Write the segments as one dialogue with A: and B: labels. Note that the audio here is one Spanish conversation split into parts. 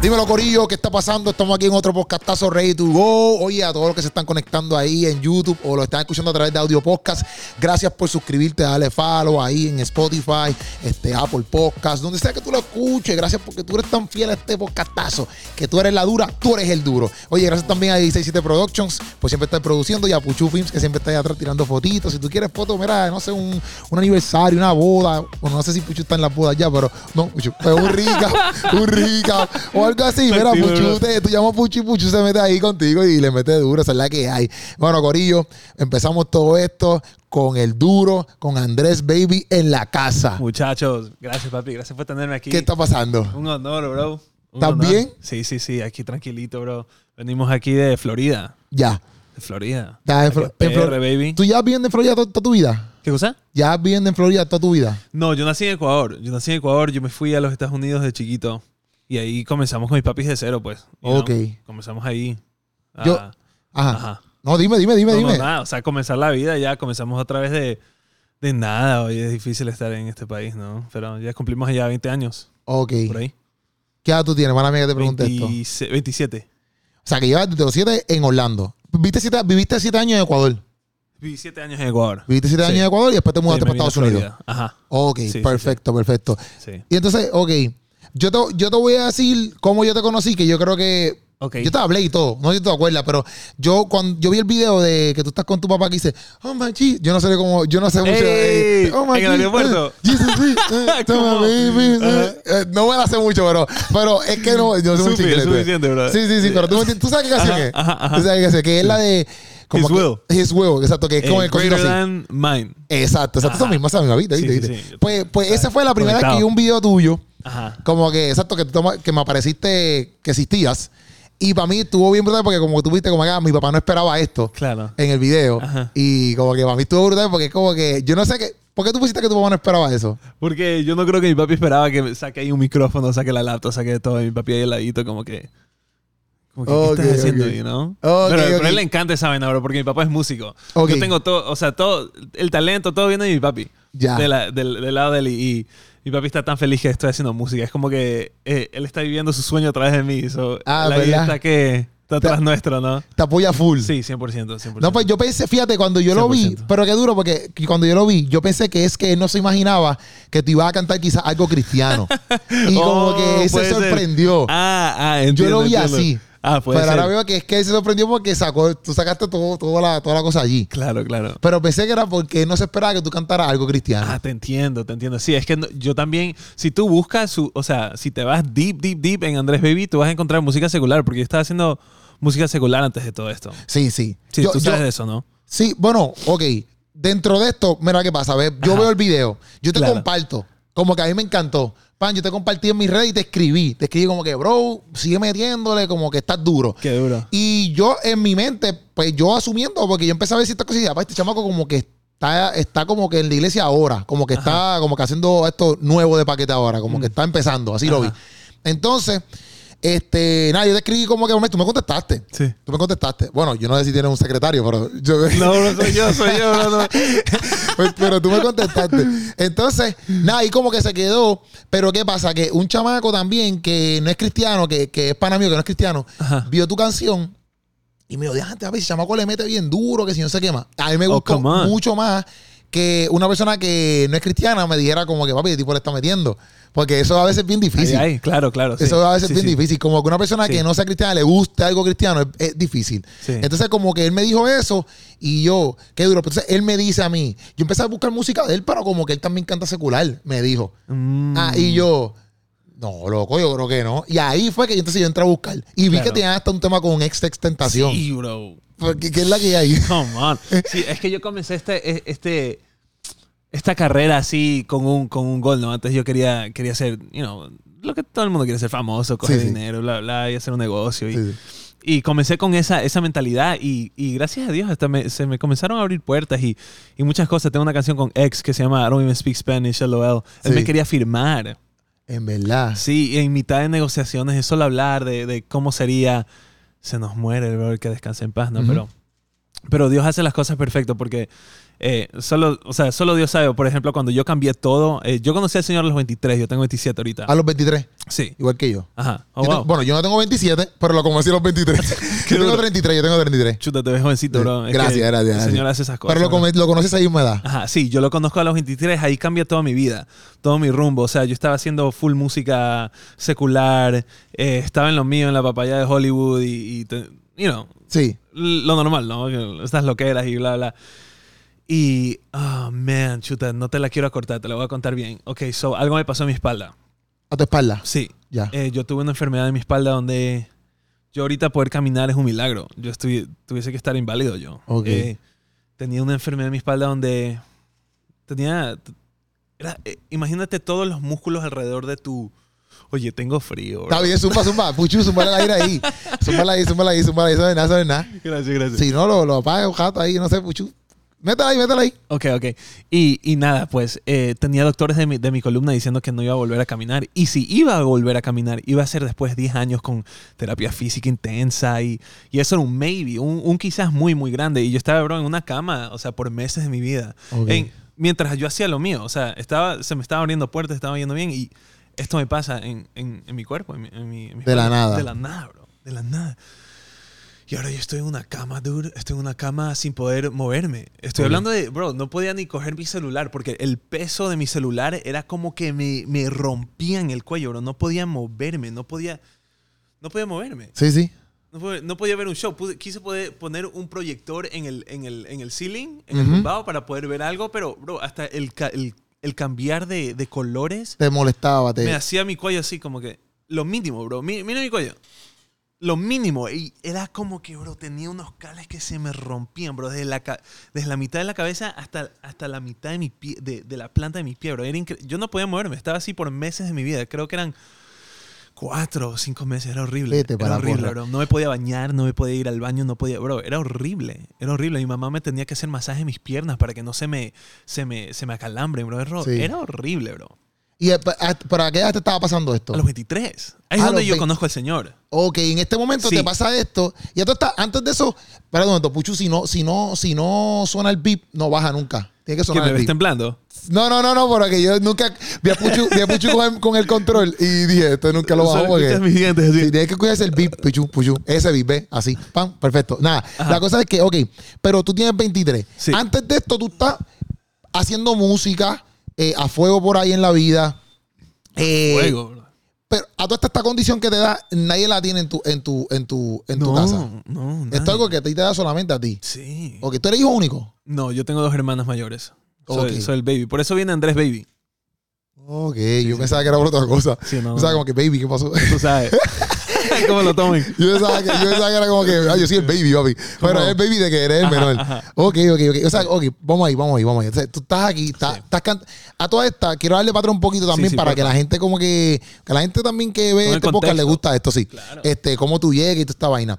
A: Dímelo, Corillo, ¿qué está pasando? Estamos aquí en otro podcastazo Ready to Go. Oye, a todos los que se están conectando ahí en YouTube o lo están escuchando a través de audio podcast, gracias por suscribirte, dale follow ahí en Spotify, este, Apple Podcast, donde sea que tú lo escuches. Gracias porque tú eres tan fiel a este podcastazo, que tú eres la dura, tú eres el duro. Oye, gracias también a 167 Productions, por siempre estar produciendo, y a Puchu Films, que siempre está ahí atrás tirando fotitos. Si tú quieres fotos, mira, no sé, un, un aniversario, una boda. Bueno, no sé si Puchu está en la boda ya, pero no, Puchu, pero un rica, un rica. O algo así, mira, Puchu, te, tú llamas Puchu y Puchu se mete ahí contigo y le mete duro, esa es la que hay. Bueno, Corillo, empezamos todo esto con el duro, con Andrés Baby en la casa.
B: Muchachos, gracias papi, gracias por tenerme aquí.
A: ¿Qué está pasando?
B: Un honor, bro. Un
A: ¿Estás
B: honor.
A: bien?
B: Sí, sí, sí, aquí tranquilito, bro. Venimos aquí de Florida.
A: Ya.
B: De Florida.
A: Ya, en
B: Aquí
A: Flo-
B: es
A: en Flo-
B: PR, baby.
A: ¿Tú ya has vivido en Florida to- toda tu vida?
B: ¿Qué cosa?
A: ¿Ya has vivido en Florida toda tu vida?
B: No, yo nací en Ecuador. Yo nací en Ecuador, yo me fui a los Estados Unidos de chiquito. Y ahí comenzamos con mis papis de cero, pues. know.
A: Ok.
B: Comenzamos ahí. a-
A: Yo- Ajá.
B: Ajá.
A: No, dime, dime, dime,
B: No,
A: dime.
B: no, nada. O sea, comenzar la vida ya, comenzamos otra vez de, de nada. Hoy es difícil estar en este país, ¿no? Pero ya cumplimos ya 20 años,
A: Ok.
B: por ahí.
A: ¿Qué edad tú tienes? Mala mía que te esto.
B: 26 27.
A: O sea, que llevas desde los 7 en Orlando. ¿Viste siete, viviste 7 años en Ecuador.
B: Viví 7 años en Ecuador.
A: Viviste 7
B: Sí.
A: años en Ecuador y después te mudaste
B: Sí,
A: para Estados Unidos.
B: Ajá,
A: Ok,
B: Sí,
A: perfecto, perfecto.
B: sí.
A: Y entonces, ok. Yo te, yo te voy a decir cómo yo te conocí, que yo creo que.
B: Ok.
A: Yo te hablé y todo, no sé si te acuerdas, pero yo cuando yo vi el video de que tú estás con tu papá que dice, oh my G, yo no sé cómo, yo no sé mucho.
B: ¡Ey!
A: eh, oh my
B: ¿En el aeropuerto?
A: eh, Jesus, sí, eh, eh, no me la sé mucho, pero, pero es que no, yo inglés.
B: suficiente, bro.
A: Sí, sí, sí, pero tú, tú sabes qué canción es. Tú sabes qué canción, que es la de. Como
B: His
A: que-
B: Will.
A: His Will, exacto, que es como
B: Eh,
A: el cosito así.
B: mine.
A: Exacto, exacto, esa misma, esa misma, ¿viste?
B: Sí,
A: ¿viste?
B: sí,
A: ¿viste?
B: sí.
A: Pues, pues esa fue la primera vez que vi un video tuyo.
B: Ajá.
A: Como que, exacto, que, tú que me apareciste que existías. Y para mí estuvo bien brutal porque como tú viste, como que ah, mi papá no esperaba esto
B: Claro.
A: en el video.
B: Ajá.
A: Y como que para mí estuvo brutal porque es como que, yo no sé qué, ¿por qué tú pusiste que tu papá no esperaba eso?
B: Porque yo no creo que mi papi esperaba que saque ahí un micrófono, saque la laptop, saque todo. Y mi papi ahí al ladito, como que. Como que,
A: Ok,
B: ¿qué estás haciendo
A: ok.
B: ahí, no?
A: Ok,
B: pero, pero a él le encanta esa vaina, bro, porque mi papá es músico. Yo tengo todo, o sea, todo, el talento, todo viene de mi papi.
A: Ya.
B: De la- del, del lado de él. Y, y mi papi está tan feliz que estoy haciendo música. Es como que eh, él está viviendo su sueño a través de mí. So,
A: Ah,
B: la
A: ¿verdad?
B: vida está que está atrás nuestro, ¿no?
A: Te apoya full.
B: Sí, 100%. 100%.
A: No, pues yo pensé, fíjate, cuando yo lo vi,
B: 100%.
A: pero qué duro, porque cuando yo lo vi, yo pensé que es que él no se imaginaba que tú ibas a cantar quizás algo cristiano. y como
B: Oh,
A: que se
B: puede ser.
A: sorprendió.
B: Ah, ah,
A: yo
B: entiendo,
A: lo vi
B: entiendo.
A: así.
B: Ah, puede
A: pero
B: ser.
A: ahora veo que es que él se sorprendió porque sacó, tú sacaste todo, toda, la, toda la cosa allí.
B: Claro, claro.
A: Pero pensé que era porque él no se esperaba que tú cantaras algo cristiano.
B: Ah, te entiendo, te entiendo. Sí, es que no- yo también, si tú buscas su, o sea, si te vas deep, deep, deep en Andrés Baby, tú vas a encontrar música secular, porque yo estaba haciendo música secular antes de todo esto.
A: Sí, sí.
B: Sí,
A: Yo-
B: tú sabes
A: yo-
B: eso, ¿no?
A: Sí, bueno, ok. Dentro de esto, mira qué pasa. Ve, yo
B: Ajá.
A: veo el video, yo te
B: Claro.
A: comparto. Como que a mí me encantó. Pan, yo te compartí en mis redes y te escribí. Te escribí como que, bro, sigue metiéndole, como que estás duro.
B: Qué duro.
A: Y yo en mi mente, pues yo asumiendo, porque yo empecé a ver ciertas cositas, pa, este chamaco como que está, está como que en la iglesia ahora, como que está como que haciendo esto nuevo de paquete ahora, como que está empezando, así lo vi.
B: Mm.
A: Entonces, este, nada, yo te escribí como que, tú me contestaste.
B: Sí.
A: Tú me contestaste. Bueno, yo no sé si tienes un secretario, pero yo...
B: No, no soy yo, soy yo, no, no.
A: Pues, pero tú me contestaste. Entonces, nada, y como que se quedó. Pero ¿qué pasa? Que un chamaco también que no es cristiano, que, que es pana mío, que no es cristiano,
B: Ajá.
A: vio tu canción y me dijo, déjate a ver si chamaco le mete bien duro, que si no sé qué más. A mí me
B: Oh,
A: gustó mucho más que una persona que no es cristiana me dijera como que, papi, el tipo le está metiendo. Porque eso a veces es bien difícil.
B: Ahí, ahí, claro, claro. sí.
A: Eso a veces
B: Sí,
A: es bien
B: sí.
A: difícil. Como que una persona que no sea cristiana le guste algo cristiano es, es difícil. Entonces, como que él me dijo eso y yo, qué duro. Entonces, él me dice a mí, yo empecé a buscar música de él, pero como que él también canta secular, me dijo.
B: Mm.
A: Ah, y yo, no, loco, yo creo que no. Y ahí fue que entonces yo entré a buscar. Y vi
B: Claro.
A: que tenía hasta un tema con ex tentación.
B: Sí, bro.
A: Porque, ¿Qué es la que hay?
B: Come on. Sí, es que yo comencé este, este, esta carrera así con un, con un gol, ¿no? Antes yo quería, quería ser, you know, lo que todo el mundo quiere ser famoso, coger
A: Sí, sí.
B: dinero, bla, bla, y hacer un negocio. Y, y comencé con esa, esa mentalidad y, y gracias a Dios hasta me- se me comenzaron a abrir puertas y, y muchas cosas. Tengo una canción con ex que se llama I Don't Even Speak Spanish, LOL. Él me quería firmar.
A: En verdad.
B: Sí, en mitad de negociaciones, es solo hablar de, de cómo sería. Se nos muere el brother que descanse en paz, ¿no? Pero Pero Dios hace las cosas perfecto porque eh, solo, o sea, solo Dios sabe. Por ejemplo, cuando yo cambié todo, eh, yo conocí al Señor a los 23, yo tengo 27 ahorita.
A: A los 23,
B: Sí.
A: igual que yo.
B: Ajá. Oh,
A: Yo te-
B: wow.
A: bueno, yo no tengo 27, pero lo conocí a los 23. yo tengo
B: duro.
A: 33, yo tengo 33.
B: Chuta, te ves jovencito, bro. Es
A: Gracias, gracias,
B: El
A: gracias.
B: Señor hace esas cosas.
A: Pero lo, lo conoces a esa misma edad.
B: Ajá, sí, yo lo conozco a los 23, ahí cambia toda mi vida, todo mi rumbo. O sea, yo estaba haciendo full música secular, eh, estaba en lo mío, en la papaya de Hollywood y, y te- you know,
A: Sí.
B: lo normal, ¿no? Estas loqueras y bla, bla. Y, oh, man, chuta, no te la quiero acortar, te la voy a contar bien. Ok, so, algo me pasó en mi espalda.
A: A tu espalda.
B: Sí,
A: Ya.
B: eh, yo tuve una enfermedad en mi espalda donde yo ahorita poder caminar es un milagro. Yo estuvi- tuviese que estar inválido yo.
A: Ok.
B: Eh, tenía una enfermedad en mi espalda donde tenía... era- eh, imagínate todos los músculos alrededor de tu... Oye, tengo frío. bro.
A: Está bien, zumba, zumba. Puchu, zumba el aire ahí. Zumba ahí, zumba ahí, zumba ahí. Eso no es nada, eso no es nada.
B: Gracias, gracias.
A: Si no, lo, lo apaga un jato ahí, no sé, Puchu. Métela ahí, métela ahí.
B: Ok, ok. Y, y nada, pues eh, tenía doctores de mi, de mi columna diciendo que no iba a volver a caminar. Y si iba a volver a caminar, iba a ser después de 10 años con terapia física intensa. Y, y eso era un maybe, un, un quizás muy, muy grande. Y yo estaba, bro, en una cama, o sea, por meses de mi vida. En- mientras yo hacía lo mío. O sea, estaba, se me estaba abriendo puertas, estaba yendo bien. Y esto me pasa en, en- en mi cuerpo, en mi, en mi-
A: De la nada.
B: De la nada, bro. De la nada. Y ahora yo estoy en una cama, dude. Estoy en una cama sin poder moverme. Estoy hablando de, bro, no podía ni coger mi celular porque el peso de mi celular era como que me, me rompía en el cuello, bro. No podía moverme, no podía, no podía moverme.
A: Sí, sí.
B: No podía, no podía ver un show. Pude- quise poder poner un proyector en el, en el, en el ceiling, en el
A: Ujú.
B: tumbado para poder ver algo, pero, bro, hasta el, el, el cambiar de, de colores
A: Te molestaba, te.
B: me hacía mi cuello así como que lo mínimo, bro. Mi- Mira mi cuello. Lo mínimo. Y era como que, bro, tenía unos cales que se me rompían, bro. Desde la, desde la mitad de la cabeza hasta, hasta la mitad de, mi pie, de, de la planta de mi pie, bro. Era Yo no podía moverme. Estaba así por meses de mi vida. Creo que eran cuatro o cinco meses. Era horrible.
A: Vete para
B: era horrible,
A: porra.
B: bro. No me podía bañar, no me podía ir al baño, no podía... Bro, era horrible. Era horrible. Mi mamá me tenía que hacer masaje en mis piernas para que no se me, se me, se me acalambren, bro. Era,
A: Sí.
B: era horrible, bro.
A: ¿Y eh, a- para qué edad te estaba pasando esto?
B: A los 23. Ahí es
A: A
B: donde yo
A: 20.
B: conozco al Señor.
A: Ok, en este momento
B: Sí.
A: te pasa esto. Y esto está, antes de eso, momento, Puchu, si no, si no, si no suena el beep, no baja nunca. Tiene que
B: ¿Que
A: sonar
B: me
A: el
B: ves
A: beep.
B: temblando?
A: No, no, no, no, porque yo nunca vi a Puchu, vi a Puchu con, el, con el control y dije, esto nunca lo bajo porque.
B: mis dientes.
A: Sí, tienes que cuidarse el beep, Puchu, Puchu. Ese beep, ¿ves? Así, pam, perfecto. Nada,
B: Ajá.
A: la cosa es que, ok, pero tú tienes 23.
B: Sí.
A: Antes de esto, tú estás haciendo música eh, a fuego por ahí en la vida. Eh,
B: Fuego, bro.
A: Pero a toda esta, esta condición que te da, nadie la tiene en tu, en tu, en tu, en tu
B: no,
A: casa.
B: no,
A: Esto es algo que a ti te da solamente a ti.
B: Sí.
A: Ok, tú eres hijo único.
B: No, yo tengo dos hermanas mayores. Soy,
A: Ok.
B: soy el baby. Por eso viene Andrés Baby.
A: Ok, yo pensaba que era por otra cosa.
B: Sí, no.
A: O sea, como que baby, ¿qué pasó?
B: Tú sabes. ¿Cómo lo tomen?
A: Yo pensaba, que, yo pensaba que era como que, ah, yo soy el baby, papi. Pero es el baby de que eres el menor.
B: ajá.
A: Ok, ok, ok. O sea, ok, vamos ahí, vamos ahí, vamos ahí. O sea, tú estás aquí, estás,
B: Sí.
A: estás can- A toda esta, quiero darle para atrás un poquito también
B: sí,
A: para que la gente como que, que la gente también que ve este podcast le gusta esto, sí.
B: Claro.
A: Este, cómo tú llegas y toda esta vaina.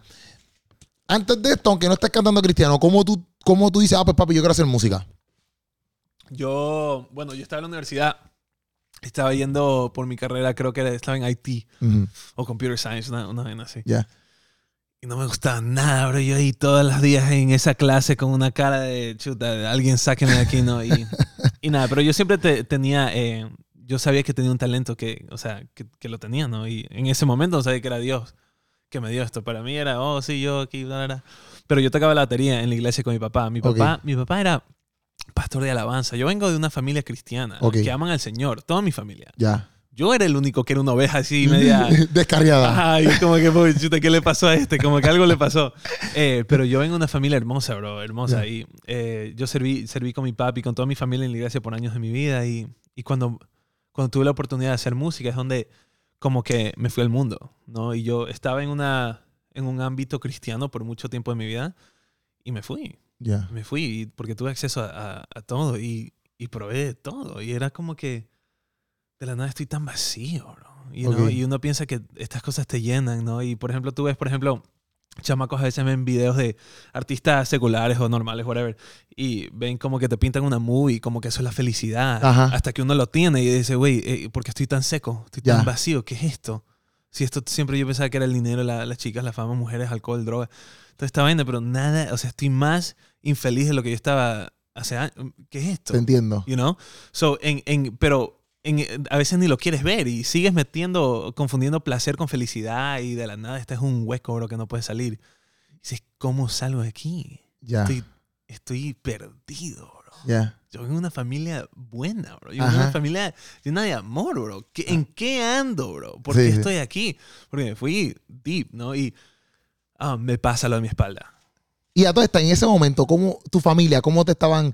A: Antes de esto, aunque no estés cantando cristiano, ¿cómo tú, cómo tú dices, ah, pues papi, yo quiero hacer música?
B: Yo, bueno, yo estaba en la universidad. Estaba yendo por mi carrera, creo que era- estaba en IT
A: Ujú,
B: o Computer Science, una, una vaina así.
A: Ya.
B: Y no me gustaba nada, bro. Yo ahí todos los días en esa clase con una cara de chuta, alguien sáqueme de aquí, ¿no? Y, y nada, pero yo siempre te- tenía, eh, yo sabía que tenía un talento que, o sea, que, que lo tenía, ¿no? Y en ese momento no sabía que era Dios que me dio esto. Para mí era, oh, sí, yo aquí, bla, bla, bla. Pero yo tocaba la batería en la iglesia con mi papá. Mi papá, mi papá era pastor de alabanza. Yo vengo de una familia cristiana
A: Ok.
B: que aman al Señor, toda mi familia.
A: Ya.
B: Yo era el único que era una oveja así media...
A: Descarriada.
B: Ay, como que, "Pobre chuta, ¿qué le pasó a este? Como que algo le pasó. Eh, pero yo vengo de una familia hermosa, bro, hermosa.
A: Ya.
B: Y eh, yo serví, serví con mi papi, con toda mi familia en la iglesia por años de mi vida. Y, y cuando, cuando tuve la oportunidad de hacer música es donde como que me fui al mundo, ¿no? Y yo estaba en, una, en un ámbito cristiano por mucho tiempo de mi vida y me fui.
A: Ya.
B: Me fui porque tuve acceso a, a- a todo y, y probé de todo. Y era como que de la nada estoy tan vacío, bro. Y, ¿no?
A: Ok.
B: y uno piensa que estas cosas te llenan, ¿no? Y por ejemplo, tú ves, por ejemplo, chamacos a veces ven videos de artistas seculares o normales, whatever, y ven como que te pintan una movie, como que eso es la felicidad.
A: Ajá.
B: Hasta que uno lo tiene y dice, güey, eh, ¿por qué estoy tan seco? Estoy
A: Ya.
B: tan vacío, ¿qué es esto? Si esto siempre yo pensaba que era el dinero, la- las chicas, la fama, mujeres, alcohol, droga. Toda esta vaina, pero nada, o sea, estoy más infeliz de lo que yo estaba hace años. ¿Qué es esto?
A: Te entiendo.
B: You know? So, en, en, pero en- a veces ni lo quieres ver y sigues metiendo, confundiendo placer con felicidad y de la nada este es un hueco, bro, que no puedes salir. Y dices, ¿cómo salgo de aquí?
A: Ya,
B: Estoy, estoy perdido, bro.
A: ya.
B: Yo vengo de una familia buena, bro. Yo vengo de una familia llena de amor, bro. ¿Qué- ¿En qué ando, bro? ¿Por
A: Sí,
B: qué
A: sí.
B: estoy aquí? Porque me fui deep, ¿no? Y ah, me pasa lo de mi espalda.
A: Y a todo esto, en ese momento, ¿cómo tu familia, cómo te estaban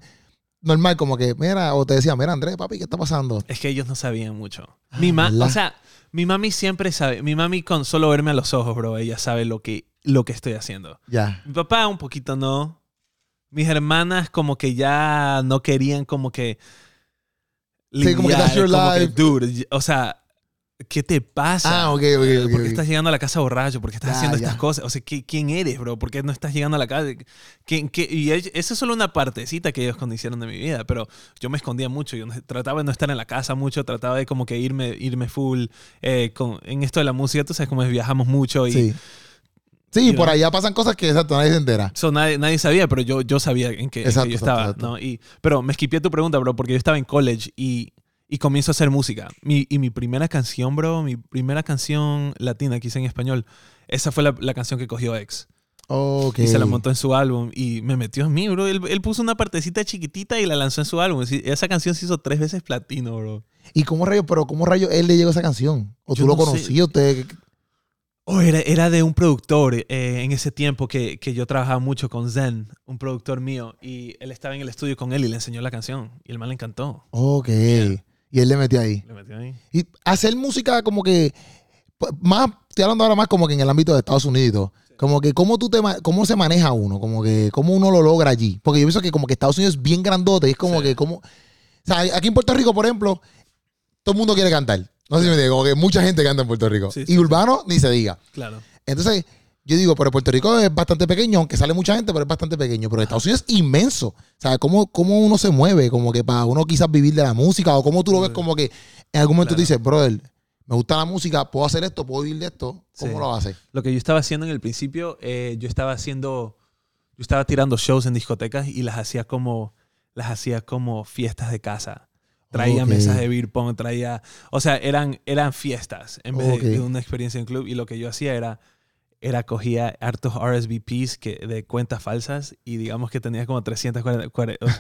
A: normal? Como que, mira, o te decían, mira, Andrés, papi, ¿qué está pasando?
B: Es que ellos no sabían mucho.
A: Ah,
B: mi ma
A: ¿verdad?
B: o sea, mi mami siempre sabe. Mi mami con solo verme a los ojos, bro, ella sabe lo que, lo que estoy haciendo.
A: Ya.
B: Mi papá un poquito no. Mis hermanas como que ya no querían como que...
A: Sí, como que
B: lidiar,
A: that's your
B: como que,
A: life.
B: dude, o sea, ¿qué te pasa?
A: Ah, ok, ok, ok,
B: ¿Por qué estás llegando a la casa borracho? ¿Por qué estás haciendo
A: ya.
B: estas cosas? O sea, ¿qué- ¿quién eres, bro? ¿Por qué no estás llegando a la casa? ¿Quién- qué? Y esa es solo una partecita que ellos conocieron de mi vida, pero yo me escondía mucho. Yo trataba de no estar en la casa mucho, trataba de como que irme, irme full. eh, con, en esto de la música, tú sabes cómo es, viajamos mucho y
A: Sí. Sí, por allá pasan cosas que exacto, nadie se entera.
B: so, nadie, nadie sabía, pero yo, yo sabía en yo
A: exacto,
B: estaba.
A: exacto.
B: ¿no? Y, pero me esquipié tu pregunta, bro, porque yo estaba en college y, y comienzo a hacer música. Mi, y mi primera canción, bro, mi primera canción latina que hice en español, esa fue la, la canción que cogió X.
A: Ok.
B: Y se la montó en su álbum y me metió en mí, bro. Él, él puso una partecita chiquitita y la lanzó en su álbum. Esa canción se hizo tres veces platino, bro.
A: ¿Y cómo rayos, pero cómo rayos él le llegó esa canción? ¿O
B: Yo
A: tú lo
B: no sé.
A: conocías? Usted,
B: Oh, era, era de un productor eh, en ese tiempo que, que yo trabajaba mucho con Zen, un productor mío. Y él estaba en el estudio con él y le enseñó la canción. Y el man le encantó.
A: Ok. Y él le metió ahí.
B: Le metió ahí.
A: Y hacer música como que, pues, más, estoy hablando ahora más como que en el ámbito de Estados Unidos. Como que cómo, tú te, cómo se maneja uno, como que cómo uno lo logra allí. Porque yo pienso que como que Estados Unidos es bien grandote. y Es como
B: Sí.
A: que como... O sea, aquí en Puerto Rico, por ejemplo, todo el mundo quiere cantar. No sé si me entiendes, como que mucha gente canta en Puerto Rico.
B: Sí,
A: y urbano, ni se diga.
B: Claro.
A: Entonces, yo digo, pero Puerto Rico es bastante pequeño, aunque sale mucha gente, pero es bastante pequeño. Pero Estados Unidos es inmenso. O sea, ¿cómo, cómo uno se mueve? Como que para uno quizás vivir de la música, o cómo tú lo ves como que en algún momento
B: Claro.
A: dices, brother, me gusta la música, puedo hacer esto, puedo vivir de esto. ¿Cómo
B: Sí.
A: lo haces?
B: Lo que yo estaba haciendo en el principio, eh, yo estaba haciendo, yo estaba tirando shows en discotecas y las hacía como, las hacía como fiestas de casa. Traía mesas de beer pong, traía, o sea, eran, eran fiestas en vez de- de, una experiencia en club. Y lo que yo hacía era, era cogía hartos RSVPs que, de cuentas falsas y digamos que tenía como 300, 40,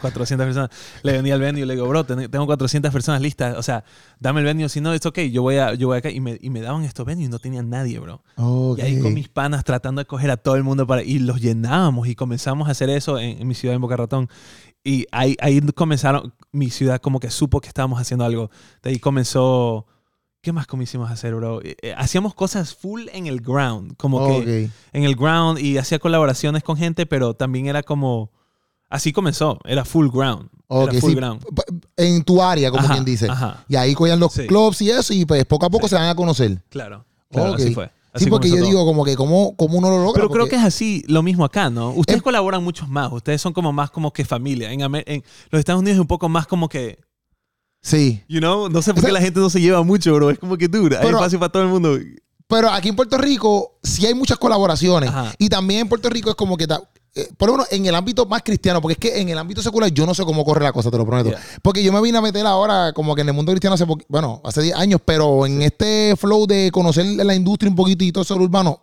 B: 400 personas. Le venía al venue y le digo, bro, ten- tengo 400 personas listas. O sea, dame el venue. Si no, es ok, yo voy, a, yo voy acá. Y me, y me daban estos venues y no tenían nadie, bro.
A: Ok.
B: Y ahí con mis panas tratando de coger a todo el mundo para y los llenábamos y comenzamos a hacer eso en, en mi ciudad en Boca Ratón. Y ahí, ahí comenzaron, mi ciudad como que supo que estábamos haciendo algo. De ahí comenzó, ¿qué más comenzamos a hacer, bro? Eh, eh, hacíamos cosas full en el ground, como que en el ground y hacía colaboraciones con gente, pero también era como, así comenzó, era full ground.
A: Ok,
B: era full
A: sí.
B: ground.
A: En tu área, como
B: Ajá,
A: quien dice.
B: Ajá,
A: Y ahí cogían los
B: Sí.
A: clubs y eso, y pues poco a poco
B: Sí.
A: se van a conocer.
B: claro. Claro,
A: Ok.
B: así fue.
A: Sí, porque yo
B: todo.
A: digo, como que, ¿cómo, cómo uno lo logra?
B: Pero creo que es así lo mismo acá, ¿no? Ustedes
A: Es-
B: colaboran muchos más. Ustedes son como más como que familia. En, Amer- en los Estados Unidos es un poco más como que,
A: Sí.
B: you know, no sé por qué la gente no se lleva mucho, bro. Es como que dura. Hay espacio para todo el mundo.
A: Pero aquí en Puerto Rico sí hay muchas colaboraciones.
B: Ajá.
A: Y también en Puerto Rico es como que, ta- eh, por lo menos en el ámbito más cristiano, porque es que en el ámbito secular yo no sé cómo corre la cosa, te lo prometo.
B: Yeah.
A: Porque yo me vine a meter ahora como que en el mundo cristiano hace, bueno, hace 10 años, pero en este flow de conocer la industria un poquitito sobre urbano,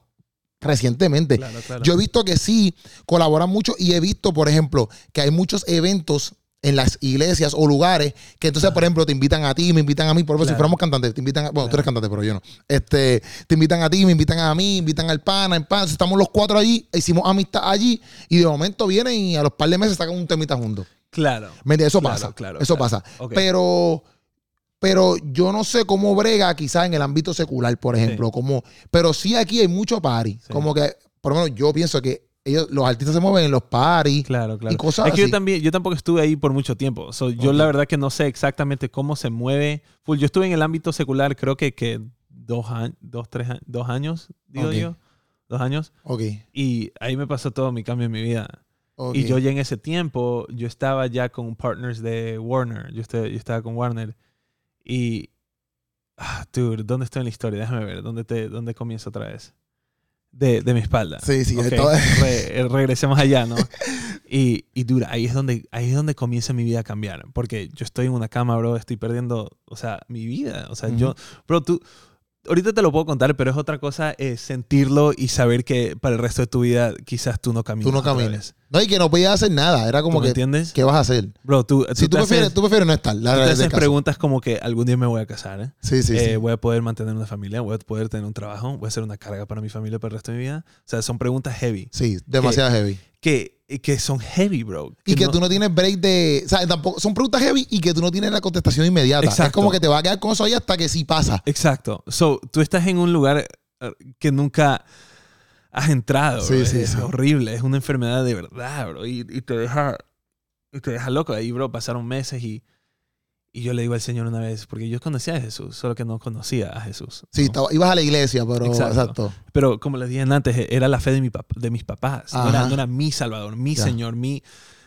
A: recientemente.
B: Claro, claro.
A: Yo he visto que sí colaboran mucho y he visto, por ejemplo, que hay muchos eventos en las iglesias o lugares que entonces, por ejemplo, te invitan a ti, me invitan a mí, por ejemplo, si
B: Claro.
A: fuéramos cantantes, te invitan a, bueno, tú eres cantante, pero yo no. Este, te invitan a ti, me invitan a mí, invitan al pana, en pan, estamos los cuatro allí, hicimos amistad allí y de momento vienen y a los par de meses sacan un temita juntos.
B: Claro.
A: Eso
B: Claro,
A: pasa.
B: claro,
A: eso pasa. Pero pero yo no sé cómo brega quizás en el ámbito secular, por ejemplo, como pero sí aquí hay mucho party,
B: Sí.
A: como que por lo menos yo pienso que ellos los artistas se mueven en los parties
B: Claro, claro.
A: y cosas
B: es que yo
A: así.
B: también, yo tampoco estuve ahí por mucho tiempo. So, yo
A: Ok.
B: la verdad que no sé exactamente cómo se mueve. Full, yo estuve en el ámbito secular creo que, que dos, años, dos, tres, dos años, digo
A: Ok.
B: yo. Dos años.
A: Ok.
B: Y ahí me pasó todo mi cambio en mi vida.
A: ok.
B: Y yo ya en ese tiempo, yo estaba ya con partners de Warner. Yo, estoy- yo estaba con Warner. Y ah, dude, ¿dónde estoy en la historia? Déjame ver, ¿dónde, te, dónde comienzo otra vez? De, de mi espalda.
A: Sí, sí,
B: Ok,
A: todo-
B: re- eh, regresemos allá, ¿no? Y, y dura, ahí es, donde, ahí es donde comienza mi vida a cambiar. Porque yo estoy en una cama, bro, estoy perdiendo, o sea, mi vida. O sea, yo, bro, tú, ahorita te lo puedo contar, pero es otra cosa eh, sentirlo y saber que para el resto de tu vida quizás tú no caminas.
A: Tú no
B: vez.
A: No, y que no podías hacer nada. Era
B: ¿Tú
A: como
B: me
A: que,
B: entiendes?
A: ¿qué vas a hacer?
B: Bro, tú,
A: Si tú
B: te
A: prefieres,
B: haces,
A: tú prefieres no estar. La
B: tú te haces preguntas como que algún día me voy a casar, ¿eh?
A: Sí, sí,
B: Eh,
A: sí.
B: voy a poder mantener una familia, voy a poder tener un trabajo, voy a ser una carga para mi familia para el resto de mi vida. O sea, son preguntas heavy.
A: Sí, demasiado heavy.
B: Que, que son heavy, bro.
A: Y que
B: no-
A: tú no tienes break de. O sea, tampoco. Son preguntas heavy y que tú no tienes la contestación inmediata. Es
B: Exacto.
A: como que te va a quedar con eso ahí hasta que sí pasa.
B: Exacto. So, tú estás en un lugar eh, que nunca has entrado.
A: Sí, sí,
B: es
A: sí.
B: horrible. Es una enfermedad de verdad, bro. Y, y te deja y te deja loco. Ahí, bro, pasaron meses y, y yo le digo al Señor una vez, porque yo conocía a Jesús, solo que no conocía a Jesús.
A: Sí,
B: ¿no?
A: estaba- ibas a la iglesia, pero.
B: Exacto.
A: Exacto.
B: Pero como les dije antes, era la fe de, mi pap- de mis papás. No era, no era mi Salvador, mi
A: Ya.
B: Señor, mi,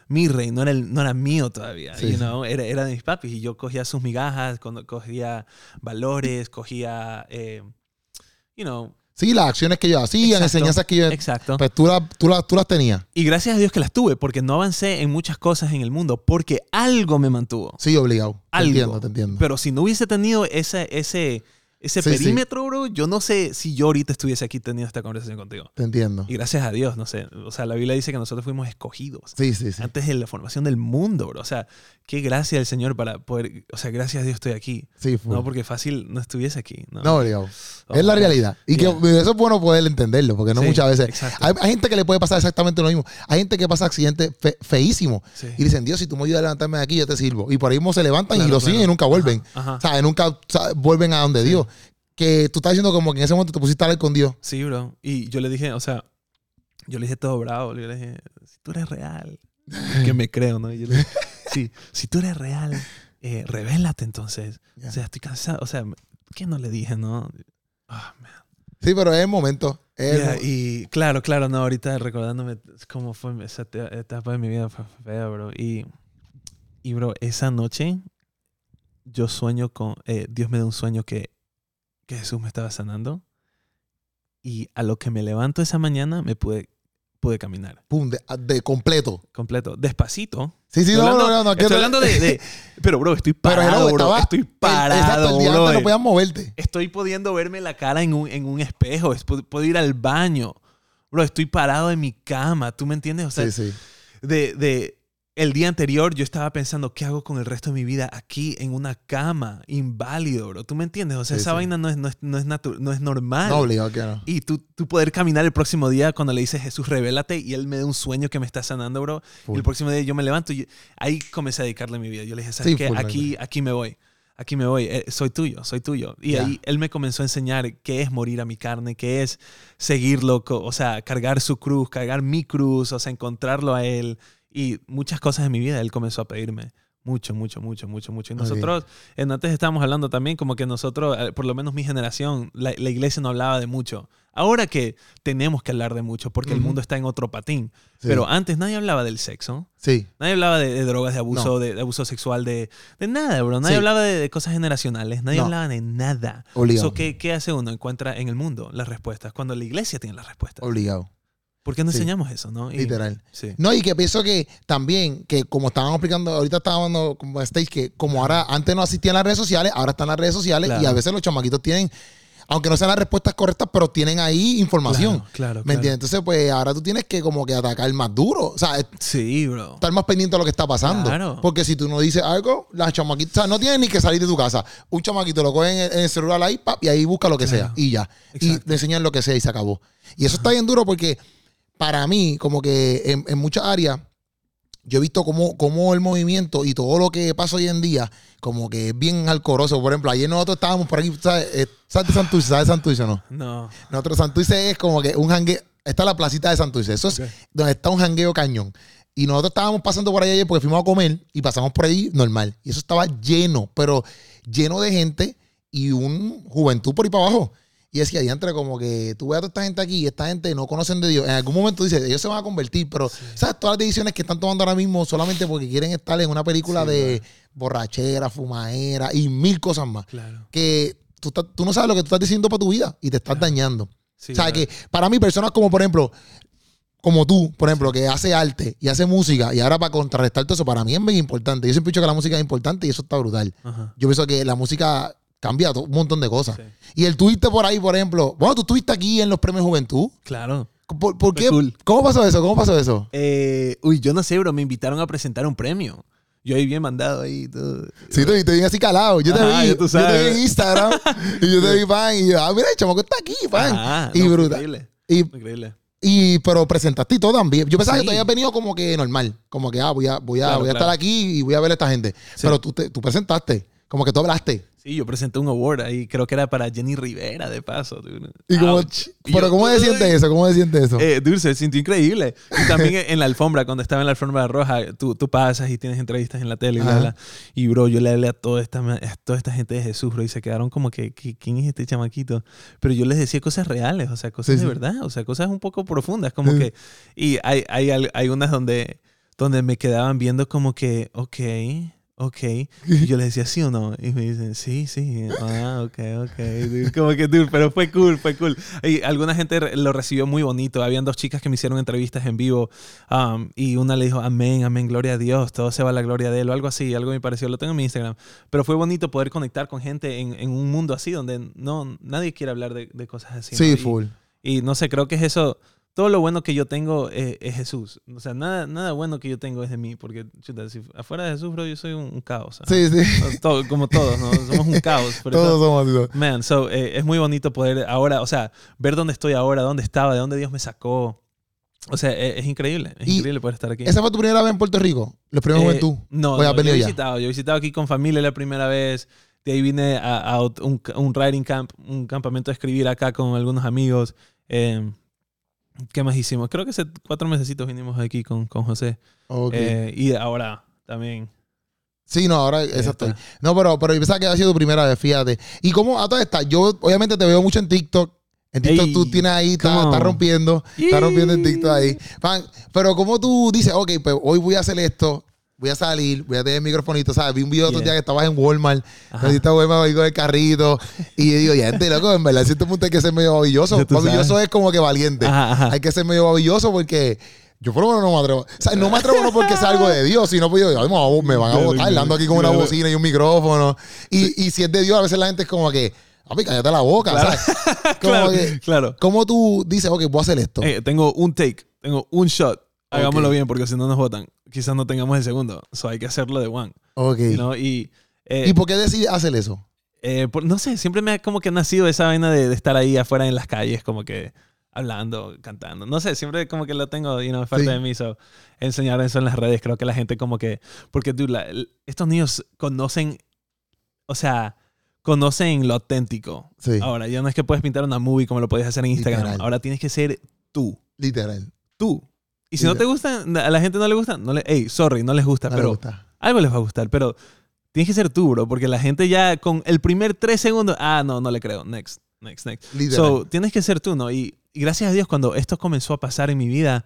B: mi rey. No era, el- no era mío todavía.
A: Sí,
B: you
A: sí.
B: know? era, era de mis papis. Y yo cogía sus migajas, cogía valores, cogía, eh, you know,
A: Sí, las acciones que ellos hacían,
B: Exacto.
A: enseñanzas que ellos.
B: exacto.
A: Pues tú, las- tú, las- tú las tenías.
B: Y gracias a Dios que las tuve, porque no avancé en muchas cosas en el mundo, porque algo me mantuvo.
A: Sí, obligado. Te
B: Algo.
A: entiendo, te entiendo.
B: Pero si no hubiese tenido ese, ese, ese
A: Sí, sí.
B: perímetro, bro, yo no sé si yo ahorita estuviese aquí teniendo esta conversación contigo.
A: te entiendo.
B: Y gracias a Dios, no sé. O sea, la Biblia dice que nosotros fuimos escogidos
A: Sí, sí, sí.
B: antes de la formación del mundo, bro. O sea, qué gracia del Señor para poder. O sea, gracias a Dios estoy aquí.
A: Sí, full.
B: No, porque fácil no estuviese aquí. No,
A: No, obligado.
B: Oh,
A: es la realidad. Y
B: Yeah.
A: que eso es bueno poder entenderlo, porque no
B: Sí,
A: muchas veces.
B: exacto.
A: Hay, hay gente que le puede pasar exactamente lo mismo. Hay gente que pasa accidentes fe- feísimos
B: Sí.
A: y dicen, Dios, si tú me ayudas a levantarme de aquí, yo te sirvo. Y por ahí mismo se levantan y
B: Claro,
A: lo
B: claro.
A: siguen y nunca vuelven.
B: Ajá.
A: O sea, nunca o sea, vuelven a donde
B: Sí.
A: Dios. Que tú estás diciendo como que en ese momento te pusiste a hablar con Dios.
B: Sí, bro. Y yo le dije, o sea, yo le dije todo bravo. Yo le dije, si tú eres real, que me creo, ¿no? Y yo le dije, sí, si tú eres real, eh, revélate entonces.
A: Ya.
B: O sea, estoy cansado. O sea, ¿qué no le dije, no? Ah, man.
A: Sí, pero es el momento. Es
B: Yeah, y claro, claro, no, ahorita recordándome cómo fue esa etapa de mi vida fue fea, bro. Y, y bro, esa noche yo sueño con, eh, Dios me da un sueño que, que Jesús me estaba sanando. Y a lo que me levanto esa mañana me pude, pude caminar
A: pum, de, de completo.
B: completo, despacito.
A: Sí, sí,
B: Estoy
A: no,
B: hablando,
A: no, no, no,
B: estoy hablando de, de- Pero, bro, estoy
A: Pero,
B: parado,
A: hello,
B: bro.
A: estaba-
B: Estoy parado,
A: Exacto, el día antes
B: bro.
A: no podías moverte.
B: Estoy pudiendo verme la cara en un, en un espejo. es- Puedo, puedo ir al baño. Bro, estoy parado en mi cama. ¿Tú me entiendes? O sea,
A: Sí, sí.
B: de, de el día anterior yo estaba pensando, ¿qué hago con el resto de mi vida aquí en una cama? Inválido, bro. ¿Tú me entiendes? O sea,
A: Sí,
B: esa
A: sí.
B: vaina no es, no es, no es, no es normal.
A: No obligado no.
B: Y tú, tú poder caminar el próximo día cuando le dices Jesús, revélate, y él me da un sueño que me está sanando, bro. Y el próximo día yo me levanto y ahí comencé a dedicarle mi vida. Yo le dije, ¿sabes
A: Sí,
B: qué?
A: full,
B: Aquí, aquí me voy. Aquí me voy. Eh, soy tuyo, soy tuyo. Y
A: Ya.
B: ahí él me comenzó a enseñar qué es morir a mi carne, qué es seguirlo, o sea, cargar su cruz, cargar mi cruz, o sea, encontrarlo a él. Y muchas cosas en mi vida él comenzó a pedirme. Mucho, mucho, mucho, mucho, mucho. Y nosotros, en antes estábamos hablando también como que nosotros, eh, por lo menos mi generación, la, la iglesia no hablaba de mucho. Ahora que tenemos que hablar de mucho porque el mundo está en otro patín.
A: Sí.
B: Pero antes nadie hablaba del sexo.
A: Sí.
B: Nadie hablaba de, de drogas, de abuso,
A: No.
B: de, de abuso sexual, de, de nada, bro. Nadie
A: Sí.
B: hablaba de, de cosas generacionales. Nadie
A: No.
B: hablaba de nada.
A: Obligado.
B: So, ¿qué, ¿Qué hace uno? Encuentra en el mundo las respuestas. Cuando la iglesia tiene las respuestas.
A: Obligado.
B: ¿Por qué no
A: Sí.
B: enseñamos eso, no? Y-
A: Literal.
B: Sí.
A: No, y que pienso que también, que como estábamos explicando, ahorita estábamos hablando como stage, que como ahora, antes no existían las redes sociales, ahora están las redes sociales y a veces los chamaquitos tienen, aunque no sean las respuestas correctas, pero tienen ahí información.
B: Claro, claro.
A: ¿Me
B: claro.
A: entiendes? Entonces, pues ahora tú tienes que como que atacar más duro. O sea,
B: Sí, bro.
A: estar más pendiente de lo que está pasando.
B: Claro.
A: Porque si tú no dices algo, las chamaquitas, o sea, no tienes ni que salir de tu casa. Un chamaquito lo coge en el, en el celular ahí, pap, y ahí busca lo que
B: Claro.
A: sea. Y ya.
B: Exacto.
A: Y le enseñan lo que sea y se acabó. Y eso está bien duro porque para mí, como que en, en muchas áreas, yo he visto cómo, cómo el movimiento y todo lo que pasa hoy en día, como que es bien alcoroso. Por ejemplo, ayer nosotros estábamos por aquí, ¿sabes? Eh, ¿Sabes de Santurce? ¿Sabes de Santurce o no?
B: No.
A: Nosotros, Santurce es como que un jangueo. Está la placita de Santurce. Eso es donde está un jangueo cañón. Y nosotros estábamos pasando por ahí ayer porque fuimos a comer y pasamos por ahí normal. Y eso estaba lleno, pero lleno de gente y un juventud por ahí para abajo. Y decía, y entre como que tú ves a toda esta gente aquí y esta gente no conocen de Dios. En algún momento dice, ellos se van a convertir, pero ¿sabes? Todas las decisiones que están tomando ahora mismo solamente porque quieren estar en una película
B: Sí,
A: de borrachera, fumadera y mil cosas más
B: Claro.
A: que tú, estás- tú no sabes lo que tú estás diciendo para tu vida y te estás dañando.
B: Sí,
A: o sea,
B: claro.
A: que para mí, personas como, por ejemplo, como tú, por ejemplo, que hace arte y hace música, y ahora para contrarrestar todo eso, para mí es bien importante. Yo siempre he dicho que la música es importante y eso está brutal.
B: Ajá.
A: Yo pienso que la música cambia un montón de cosas.
B: Sí.
A: Y el tuviste por ahí, por ejemplo, bueno, tú estuviste aquí en los premios Juventud.
B: Claro.
A: ¿Por, por qué?
B: cool.
A: ¿Cómo pasó eso? ¿Cómo pasó eso?
B: Eh, uy, yo no sé, bro. Me invitaron a presentar un premio. Yo ahí bien mandado ahí todo.
A: Sí, te vi, te vi así calado. Yo te
B: Ajá,
A: vi, yo te vi en Instagram y yo te vi, pan, y yo, ah, mira, el chamaco está aquí, pan.
B: Ajá,
A: y
B: no,
A: brutal.
B: Increíble.
A: Y,
B: Increíble.
A: y, pero presentaste y todo también. Yo pensaba
B: Sí.
A: que tú habías venido como que normal. Como que, ah, voy a, voy a,
B: Claro,
A: voy a
B: claro.
A: estar aquí y voy a ver a esta gente. Pero tú, te- tú presentaste. Como que tú hablaste.
B: Sí, yo presenté un award ahí. Creo que era para Jenny Rivera, de paso. dude.
A: Y como, pero ¿cómo se siente eso? ¿Cómo se siente eso?
B: Eh, dude, se sintió increíble. Y también en la alfombra, cuando estaba en la alfombra roja, tú, tú pasas y tienes entrevistas en la tele y bla, bla. Y, bro, yo le hablé a toda esta, a toda esta gente de Jesús, bro, y se quedaron como que, "¿Qui- ¿quién es este chamaquito? Pero yo les decía cosas reales, o sea, cosas
A: Sí,
B: de
A: sí.
B: verdad, o sea, cosas un poco profundas, como
A: Sí.
B: que... Y hay, hay, hay unas donde, donde me quedaban viendo como que, ok, ok. Y yo les decía, ¿sí o no? Y me dicen, sí, sí. Ah, ok, ok. Como que, dude, pero fue cool, fue cool. Y alguna gente lo recibió muy bonito. Habían dos chicas que me hicieron entrevistas en vivo. um, y una le dijo, amén, amén, gloria a Dios. Todo se va a la gloria de Él. O algo así. Algo me pareció. Lo tengo en mi Instagram. Pero fue bonito poder conectar con gente en, en un mundo así donde no, nadie quiere hablar de, de cosas así. ¿no?
A: sí,
B: Y-
A: full.
B: y no sé, creo que es eso. Todo lo bueno que yo tengo es, es Jesús. O sea, nada, nada bueno que yo tengo es de mí. Porque, chuta, si afuera de Jesús, bro, yo soy un, un caos.
A: Sí, sí.
B: Todo- como todos, ¿no? Somos un caos.
A: Todos somos así.
B: man, so, eh, es muy bonito poder ahora, o sea, ver dónde estoy ahora, dónde estaba, de dónde Dios me sacó. O sea, eh, es, increíble. Es
A: Y
B: increíble poder estar aquí.
A: ¿Esa fue tu primera vez en Puerto Rico? ¿Los premios
B: Eh,
A: Juventud?
B: No,
A: ¿O ya
B: no, yo he visitado. Yo he visitado aquí con familia la primera vez. De ahí vine a, a un, un writing camp, un campamento de escribir acá con algunos amigos. Eh, ¿Qué más hicimos? Creo que hace cuatro mesecitos vinimos aquí con, con José. Eh, y ahora también.
A: Sí, no, ahora exacto. No, pero, pero yo pensaba que había sido tu primera vez, fíjate. Y como a todas estas, yo obviamente te veo mucho en TikTok. En TikTok
B: Ey,
A: tú tienes ahí, estás rompiendo, estás rompiendo en TikTok ahí. Fan, pero como tú dices, ok, pues hoy voy a hacer esto, voy a salir, voy a tener el microfonito, ¿sabes? Vi un video otro
B: Yeah.
A: día que estabas en Walmart, diste Walmart con el carrito, y yo digo, ya, este loco, en verdad, a cierto punto hay que ser medio babilloso. Babilloso
B: sabes.
A: es como que valiente.
B: Ajá, ajá.
A: Hay que ser medio babilloso porque yo por lo menos no me atrevo. O sea, no me atrevo no porque sea algo de Dios, sino porque yo, ay, me van a- botar, ando aquí con una bocina y un micrófono. Y, y si es de Dios, a veces la gente es como que, papi, cállate la boca,
B: Claro.
A: ¿sabes? Como
B: claro,
A: que,
B: claro.
A: ¿cómo tú dices, ok, voy a hacer esto?
B: Eh, tengo un take, tengo un shot. Hagámoslo bien porque si no nos votan. Quizás no tengamos el segundo. So hay que hacerlo de one.
A: ok.
B: Y, eh,
A: ¿Y por qué decides hacer eso?
B: eh, por- no sé, siempre me ha como que nacido esa vaina de, de estar ahí afuera en las calles, como que hablando, cantando. No sé, siempre como que lo tengo, you know, es parte
A: Sí.
B: de mí. So, enseñar eso en las redes, creo que la gente como que... Porque, dude, la- estos niños conocen, o sea, conocen lo auténtico.
A: Sí,
B: Ahora, ya no es que puedes pintar una movie como lo podías hacer en Instagram.
A: Literal.
B: Ahora tienes que ser tú.
A: literal.
B: Tú. Y si no te gusta, a la gente no le gusta, no le, hey, sorry, no les gusta,
A: No
B: pero
A: gusta.
B: algo les va a gustar, pero tienes que ser tú, bro, porque la gente ya con el primer tres segundos, ah, no, no le creo, next, next, next.
A: Literal.
B: So, tienes que ser tú, ¿no? Y, y gracias a Dios, cuando esto comenzó a pasar en mi vida,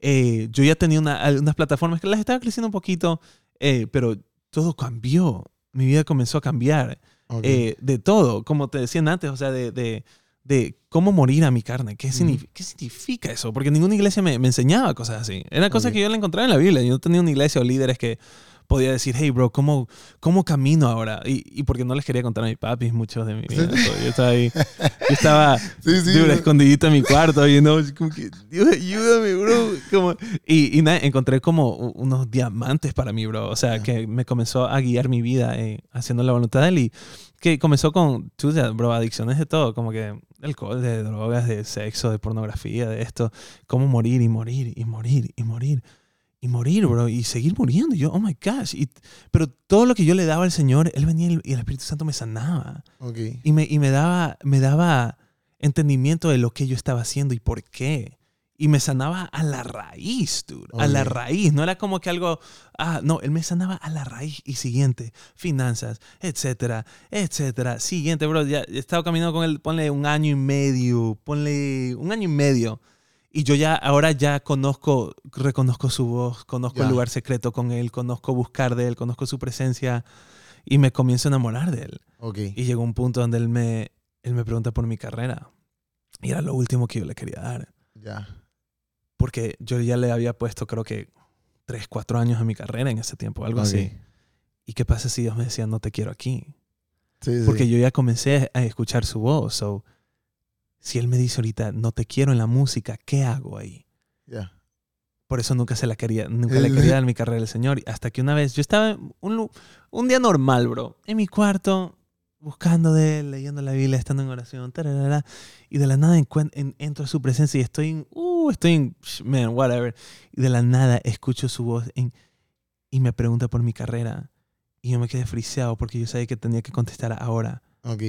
B: eh, yo ya tenía una- unas plataformas que las estaba creciendo un poquito, eh, pero todo cambió. Mi vida comenzó a cambiar
A: Ok.
B: eh, de todo, como te decían antes, o sea, de, de, de cómo morir a mi carne. ¿Qué, signif- qué significa eso? Porque ninguna iglesia me, me enseñaba cosas así. Era cosas que yo la encontraba en la Biblia. Yo no tenía una iglesia o líderes que podía decir, hey, bro, ¿cómo, cómo camino ahora? Y, y porque no les quería contar a mis papis muchos de mi vida. Yo estaba ahí, yo estaba
A: sí, sí.
B: dude, escondidito en mi cuarto, y no, como que, Dios, ayúdame, bro. Como, y, y nada, encontré como unos diamantes para mí, bro. O sea,
A: Ya.
B: que me comenzó a guiar mi vida eh, haciendo la voluntad de él. Y que comenzó con, tú bro, adicciones de todo, como que alcohol, de drogas, de sexo, de pornografía, de esto. Cómo morir y morir y morir y morir. Y morir, bro, y seguir muriendo. Y yo, oh my gosh. Y, pero todo lo que yo le daba al Señor, Él venía y el Espíritu Santo me sanaba
A: Ok.
B: y me, y me daba me daba entendimiento de lo que yo estaba haciendo y por qué y me sanaba a la raíz dude a la
A: Ok.
B: raíz no era como que algo ah no él me sanaba a la raíz y siguiente finanzas etcétera etcétera siguiente bro ya he estado caminando con él ponle un año y medio ponle un año y medio y yo ya ahora ya conozco reconozco su voz conozco el
A: Ya.
B: lugar secreto con él conozco buscar de él conozco su presencia y me comienzo a enamorar de él.
A: Ok.
B: Y llegó un punto donde él me, él me pregunta por mi carrera. Y era lo último que yo le quería dar.
A: Ya.
B: Porque yo ya le había puesto, creo que, tres, cuatro años a mi carrera en ese tiempo, algo así. ¿Y qué pasa si Dios me decía, no te quiero aquí?
A: Sí, sí.
B: Porque yo ya comencé a escuchar su voz. So, si él me dice ahorita, no te quiero en la música, ¿qué hago ahí? Por eso nunca se la quería, nunca le quería dar mi carrera al Señor. Hasta que una vez, yo estaba un, un día normal, bro, en mi cuarto, buscando de él, leyendo la Biblia, estando en oración, tararara, y de la nada en- entro a su presencia y estoy en, uh, estoy en, man, whatever. Y de la nada escucho su voz en- y me pregunta por mi carrera. Y yo me quedé friseado porque yo sabía que tenía que contestar ahora.
A: Ok.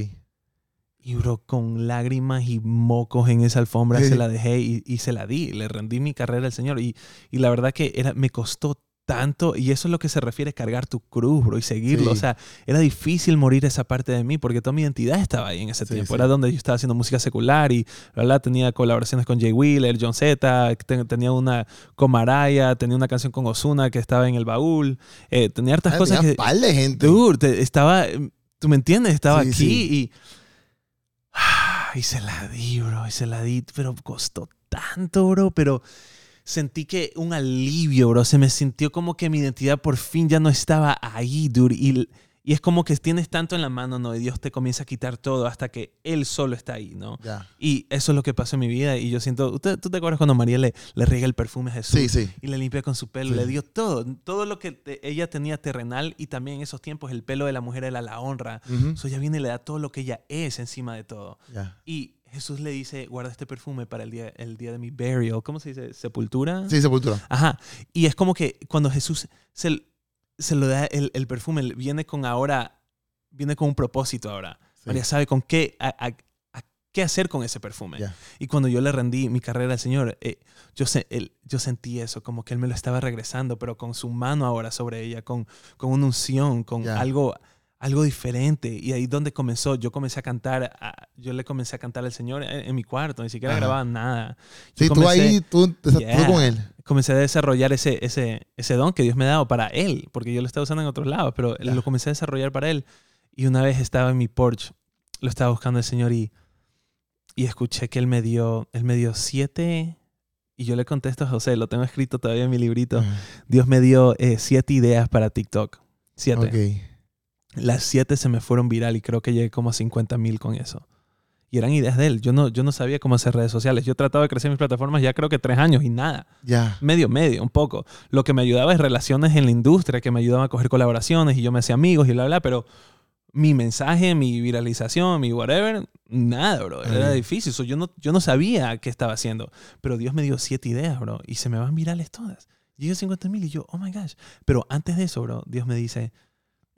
B: Y bro, con lágrimas y mocos en esa alfombra
A: Sí.
B: se la dejé y, y se la di. Le rendí mi carrera al Señor. Y, y la verdad que era, me costó tanto. Y eso es lo que se refiere a cargar tu cruz, bro, y seguirlo.
A: Sí.
B: O sea, era difícil morir esa parte de mí porque toda mi identidad estaba ahí en ese
A: Sí,
B: tiempo.
A: sí.
B: Era donde yo estaba haciendo música secular y, ¿verdad? Tenía colaboraciones con Jay Wheeler, John Z, te- tenía una con Mariah, tenía una canción con Ozuna que estaba en el baúl. Eh, tenía hartas
A: Ah,
B: cosas
A: tenía
B: que...
A: par de gente.
B: Dude, te- estaba, tú me entiendes, estaba aquí y ah, y se la di, bro, y se la di, pero costó tanto, bro, pero sentí que un alivio, bro, se me sintió como que mi identidad por fin ya no estaba ahí, dude, y, y es como que tienes tanto en la mano, ¿no? Y Dios te comienza a quitar todo hasta que Él solo está ahí, ¿no?
A: Ya.
B: Y eso es lo que pasó en mi vida y yo siento, ¿usted, ¿tú te acuerdas cuando María le, le riega el perfume a Jesús?
A: Sí, sí.
B: y le limpia con su pelo,
A: Sí.
B: le dio todo, todo lo que te- ella tenía terrenal y también en esos tiempos el pelo de la mujer era la honra.
A: Ujú.
B: Eso ella viene y le da todo lo que ella es encima de todo.
A: Ya.
B: Y Jesús le dice, guarda este perfume para el día, el día de mi burial. ¿Cómo se dice? ¿Sepultura?
A: Sí, sepultura.
B: Ajá. Y es como que cuando Jesús se, se lo da el, el perfume, viene con ahora, viene con un propósito ahora.
A: Sí.
B: María sabe con qué, a, a- a qué hacer con ese perfume. Y cuando yo le rendí mi carrera al Señor, eh, yo, se- él- yo sentí eso, como que Él me lo estaba regresando, pero con su mano ahora sobre ella, con, con una unción, con algo, algo diferente. Y ahí donde comenzó, yo comencé a cantar, a- yo le comencé a cantar al Señor en, en mi cuarto, ni siquiera
A: Ajá.
B: grababa nada. Yo
A: Sí, tú
B: comencé-
A: ahí, tú, tú
B: Yeah.
A: con él.
B: comencé a desarrollar ese, ese, ese don que Dios me ha dado para él, porque yo lo estaba usando en otros lados, pero
A: Ya.
B: lo comencé a desarrollar para él. Y una vez estaba en mi porch, lo estaba buscando el Señor y, y escuché que él me dio, él me dio siete, y yo le contesto a José, lo tengo escrito todavía en mi librito, Dios me dio eh, siete ideas para TikTok. Siete.
A: Ok.
B: Las siete se me fueron viral y creo que llegué como a 50 mil con eso. Y eran ideas de él. Yo no, yo no sabía cómo hacer redes sociales. Yo trataba de crecer mis plataformas ya creo que tres años y nada
A: Ya.
B: medio, medio, un poco. Lo que me ayudaba es relaciones en la industria, que me ayudaban a coger colaboraciones y yo me hacía amigos y bla, bla, pero mi mensaje, mi viralización, mi whatever, nada, bro. Era difícil. So, yo, no, yo no sabía qué estaba haciendo, pero Dios me dio siete ideas, bro, y se me van virales todas. Llegué a 50 mil y yo, oh my gosh. Pero antes de eso, bro, Dios me dice,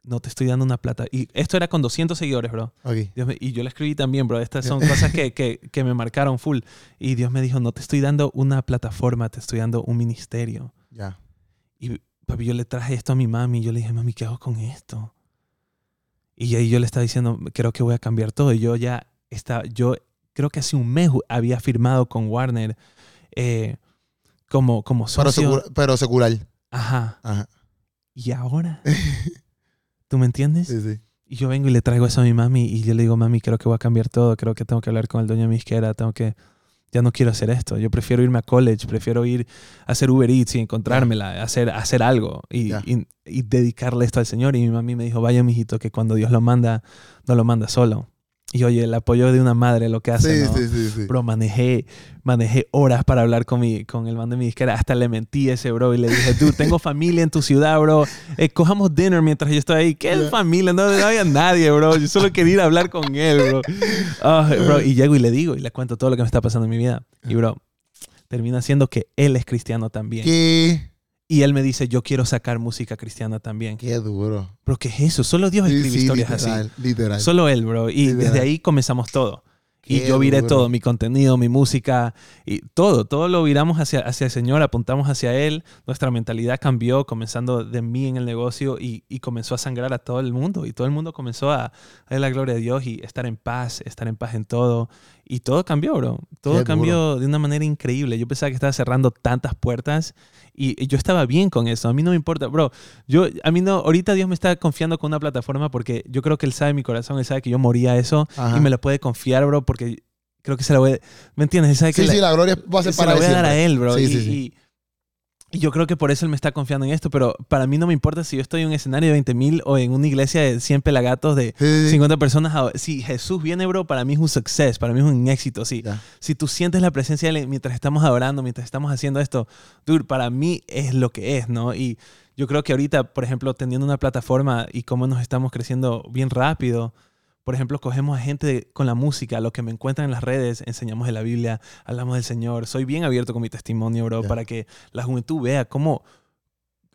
B: no te estoy dando una plata. Y esto era con 200 seguidores, bro.
A: Ok.
B: Dios me- y yo le escribí también, bro. Estas son cosas que, que, que me marcaron full. Y Dios me dijo, no te estoy dando una plataforma, te estoy dando un ministerio.
A: Ya.
B: Y papi, yo le traje esto a mi mami y yo le dije, mami, ¿qué hago con esto? Y ahí yo le estaba diciendo, creo que voy a cambiar todo. Y yo ya estaba, yo creo que hace un mes había firmado con Warner eh, como, como
A: Pero,
B: socio.
A: secu- pero secular.
B: Ajá.
A: Ajá.
B: ¿Y ahora? ¿Tú me entiendes?
A: Sí, sí.
B: Y yo vengo y le traigo eso a mi mami y yo le digo, mami, creo que voy a cambiar todo, creo que tengo que hablar con el dueño de mi isquera, tengo que, ya no quiero hacer esto, yo prefiero irme a college, prefiero ir a hacer Uber Eats y encontrármela, hacer, hacer algo y, y, y dedicarle esto al Señor. Y mi mami me dijo, vaya, mijito, que cuando Dios lo manda, no lo manda solo. Y oye, el apoyo de una madre lo que hace,
A: Sí,
B: ¿no?
A: sí, sí, sí.
B: Bro, manejé, manejé horas para hablar con, mi, con el man de mi disquera. Hasta le mentí a ese bro y le dije, tú, tengo familia en tu ciudad, bro. Eh, cojamos dinner mientras yo estoy ahí. ¿Qué familia? No, no había nadie, bro. Yo solo quería ir a hablar con él, bro. Ah, bro. Y llego y le digo y le cuento todo lo que me está pasando en mi vida. Y, bro, termina siendo que él es cristiano también.
A: Qué,
B: Y él me dice, yo quiero sacar música cristiana también.
A: qué duro.
B: Bro, ¿qué es eso? Solo Dios
A: Sí,
B: escribe
A: sí,
B: historias así.
A: literal, literal.
B: Solo él, bro. Y
A: Literal.
B: desde ahí comenzamos todo. Y yo viré
A: duro.
B: todo, mi contenido, mi música y todo, todo lo viramos hacia, hacia el Señor, apuntamos hacia Él, nuestra mentalidad cambió, comenzando de mí en el negocio y, y comenzó a sangrar a todo el mundo y todo el mundo comenzó a, ver la gloria de Dios y estar en paz, estar en paz en todo. Y todo cambió, bro. Todo
A: Qué
B: cambió de una manera increíble. Yo pensaba que estaba cerrando tantas puertas y, y yo estaba bien con eso. A mí no me importa, bro. Yo, a mí no, ahorita Dios me está confiando con una plataforma porque yo creo que Él sabe mi corazón, Él sabe que yo moría eso
A: Ajá.
B: y me lo puede confiar, bro, porque creo que se la voy a... ¿Me entiendes? Sabe que
A: Sí,
B: la-
A: sí, la gloria va a ser
B: se
A: para
B: la voy a dar a él, bro.
A: Sí,
B: y,
A: sí, sí.
B: y- y yo creo que por eso él me está confiando en esto, pero para mí no me importa si yo estoy en un escenario de 20 mil o en una iglesia de 100 pelagatos de
A: Sí, sí, sí.
B: 50 personas. a- Si Jesús viene, bro, para mí es un success, para mí es un éxito. Si, si tú sientes la presencia de él mientras estamos adorando, mientras estamos haciendo esto, dude, para mí es lo que es, ¿no? Y yo creo que ahorita, por ejemplo, teniendo una plataforma y cómo nos estamos creciendo bien rápido, por ejemplo, cogemos a gente de- con la música, lo que me encuentran en las redes, enseñamos de la Biblia, hablamos del Señor. Soy bien abierto con mi testimonio, bro,
A: Ya.
B: para que la juventud vea cómo,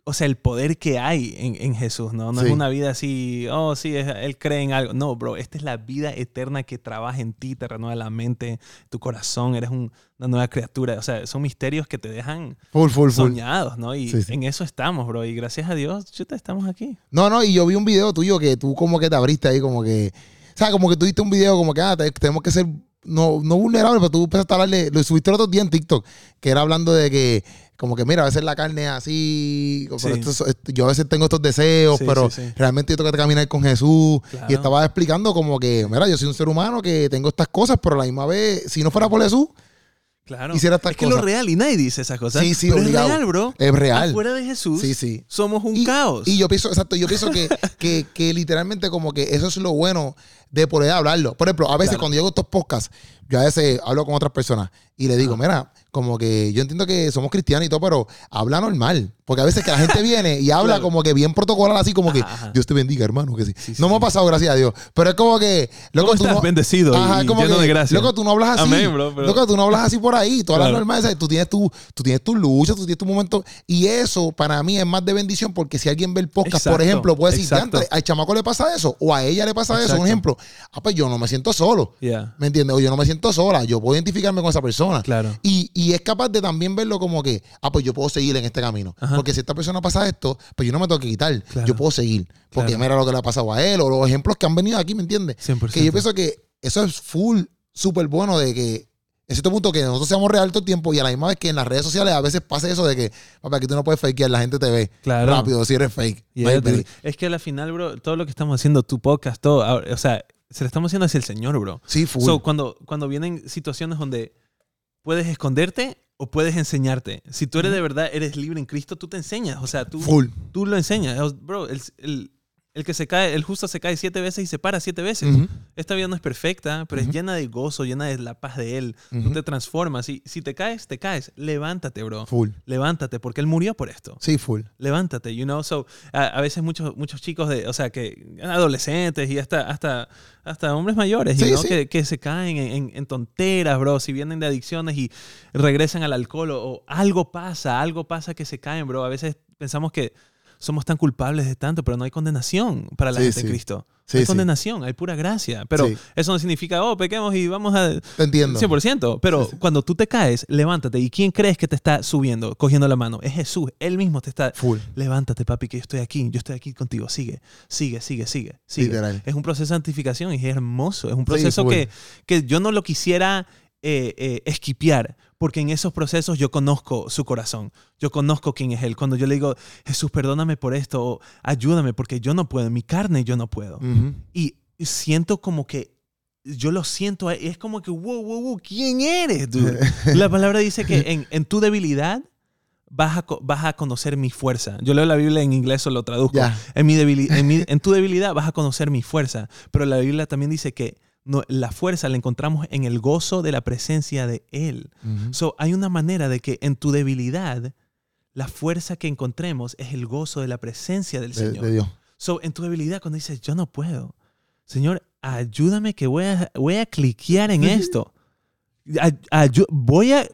B: o sea, el poder que hay en, en Jesús, ¿no? No
A: Sí.
B: es una vida así, oh, sí, es- él cree en algo. No, bro, esta es la vida eterna que trabaja en ti, te renueva la mente, tu corazón, eres un- una nueva criatura. O sea, son misterios que te dejan
A: Full, full, full.
B: soñados, ¿no? Y
A: Sí, sí.
B: en eso estamos, bro. Y gracias a Dios, chuta, estamos aquí.
A: No, no, y yo vi un video tuyo que tú como que te abriste ahí, como que. O sea, como que tú diste un video como que, ah, te- tenemos que ser. No, no vulnerables, pero tú empezaste a hablarle. Lo subiste el otro día en TikTok, que era hablando de que. Como que, mira, a veces la carne es así. pero
B: Sí.
A: esto es- esto- yo a veces tengo estos deseos,
B: Sí,
A: pero
B: sí,
A: realmente yo tengo que caminar con Jesús.
B: Claro.
A: Y estaba explicando como que, mira, yo soy un ser humano que tengo estas cosas, pero a la misma vez, si no fuera por Jesús,
B: Claro.
A: Hiciera estas
B: es que es lo
A: cosas.
B: real y nadie dice esas cosas.
A: Sí, sí,
B: pero es real, bro.
A: es real.
B: Afuera de Jesús,
A: Sí, sí.
B: somos un
A: y,
B: caos.
A: Y yo pienso, exacto, yo pienso que, que, que literalmente como que eso es lo bueno de poder hablarlo. Por ejemplo, a veces
B: Claro.
A: cuando yo hago estos podcasts, yo a veces hablo con otras personas y le digo, mira, como que yo entiendo que somos cristianos y todo, pero habla normal. Porque a veces que la gente viene y habla
B: Claro.
A: como que bien protocolar, así como que
B: Ajá.
A: Dios te bendiga, hermano. Que sí.
B: Sí, sí,
A: no me ha pasado, gracias a Dios. Pero es como que, loco,
B: ¿Cómo
A: tú
B: estás?
A: no.
B: Bendecido
A: Ajá,
B: y
A: como
B: lleno
A: que,
B: de gracia.
A: Loco, tú no hablas así.
B: Amén, bro, pero-
A: Loco, tú no hablas así por ahí. Tú hablas
B: Claro.
A: normal. ¿sabes? Tú tienes tu, tú tienes tu lucha, tú tienes tu momento. Y eso para mí es más de bendición porque si alguien ve el podcast, por ejemplo, puede decir,
B: exacto.
A: "Diantre, al chamaco le pasa eso o a ella le pasa eso. Un ejemplo. Ah, pues yo no me siento solo.
B: Yeah,
A: ¿Me entiendes? O yo no me siento sola. Yo puedo identificarme con esa persona.
B: claro.
A: Y, y es capaz de también verlo como que, ah, pues yo puedo seguir en este camino.
B: Ajá.
A: Porque si esta persona pasa esto, pues yo no me tengo que quitar.
B: Claro.
A: Yo puedo seguir. Porque
B: Claro.
A: mira lo que le ha pasado a él o los ejemplos que han venido aquí, ¿me entiendes?
B: 100%.
A: Que yo pienso que eso es full, súper bueno de que en cierto punto que nosotros seamos real todo el tiempo y a la misma vez que en las redes sociales a veces pasa eso de que, papá, aquí tú no puedes fakear, la gente te ve
B: Claro.
A: rápido si eres fake. No
B: Yeah,
A: break.
B: Es que al final, bro, todo lo que estamos haciendo, tu podcast, todo, ahora- o sea, se lo estamos haciendo hacia el Señor, bro.
A: Sí, full.
B: So, cuando, cuando vienen situaciones donde puedes esconderte o puedes enseñarte. Si tú eres de verdad, eres libre en Cristo, tú te enseñas. O sea, tú,
A: full.
B: tú lo enseñas. Bro, el, el- el que se cae, el justo se cae siete veces y se para siete veces. Esta vida no es perfecta, pero es llena de gozo, llena de la paz de Él. Tú
A: ujú.
B: te transformas. Y si te caes, te caes. Levántate, bro.
A: Full.
B: Levántate, porque Él murió por esto.
A: Sí, full.
B: Levántate, you know. So, a, a veces muchos, muchos chicos, de, o sea, que adolescentes y hasta, hasta, hasta hombres mayores, you know,
A: sí.
B: Que, que se caen en, en- en tonteras, bro. Si vienen de adicciones y regresan al alcohol o, o algo pasa, algo pasa que se caen, bro. A veces pensamos que somos tan culpables de tanto, pero no hay condenación para la
A: Sí,
B: gente
A: sí.
B: en Cristo.
A: Sí,
B: hay condenación, hay pura gracia. Pero eso no significa, oh, pequemos y vamos a...
A: Te entiendo.
B: 100%. Pero cuando tú te caes, levántate. ¿Y quién crees que te está subiendo, cogiendo la mano? Es Jesús. Él mismo te está...
A: Full.
B: Levántate, papi, que yo estoy aquí. Yo estoy aquí contigo. Sigue, sigue, sigue, sigue. sigue.
A: Literal.
B: Es un proceso de santificación y es hermoso. Es un proceso que, que yo no lo quisiera eh, eh, esquipear, porque en esos procesos yo conozco su corazón. Yo conozco quién es Él. Cuando yo le digo, Jesús, perdóname por esto, o ayúdame, porque yo no puedo, en mi carne yo no puedo. Y siento como que yo lo siento, es como que, wow, wow, wow, ¿quién eres? dude? La palabra dice que en, en tu debilidad vas a, co- vas a conocer mi fuerza. Yo leo la Biblia en inglés o lo traduzco. En, mi en, mi- en tu debilidad vas a conocer mi fuerza. Pero la Biblia también dice que no, la fuerza la encontramos en el gozo de la presencia de Él. So, hay una manera de que en tu debilidad, la fuerza que encontremos es el gozo de la presencia del
A: De,
B: Señor.
A: de Dios.
B: So, en tu debilidad, cuando dices, yo no puedo, Señor, ayúdame que voy a, voy a cliquear en esto. Ay- voy a,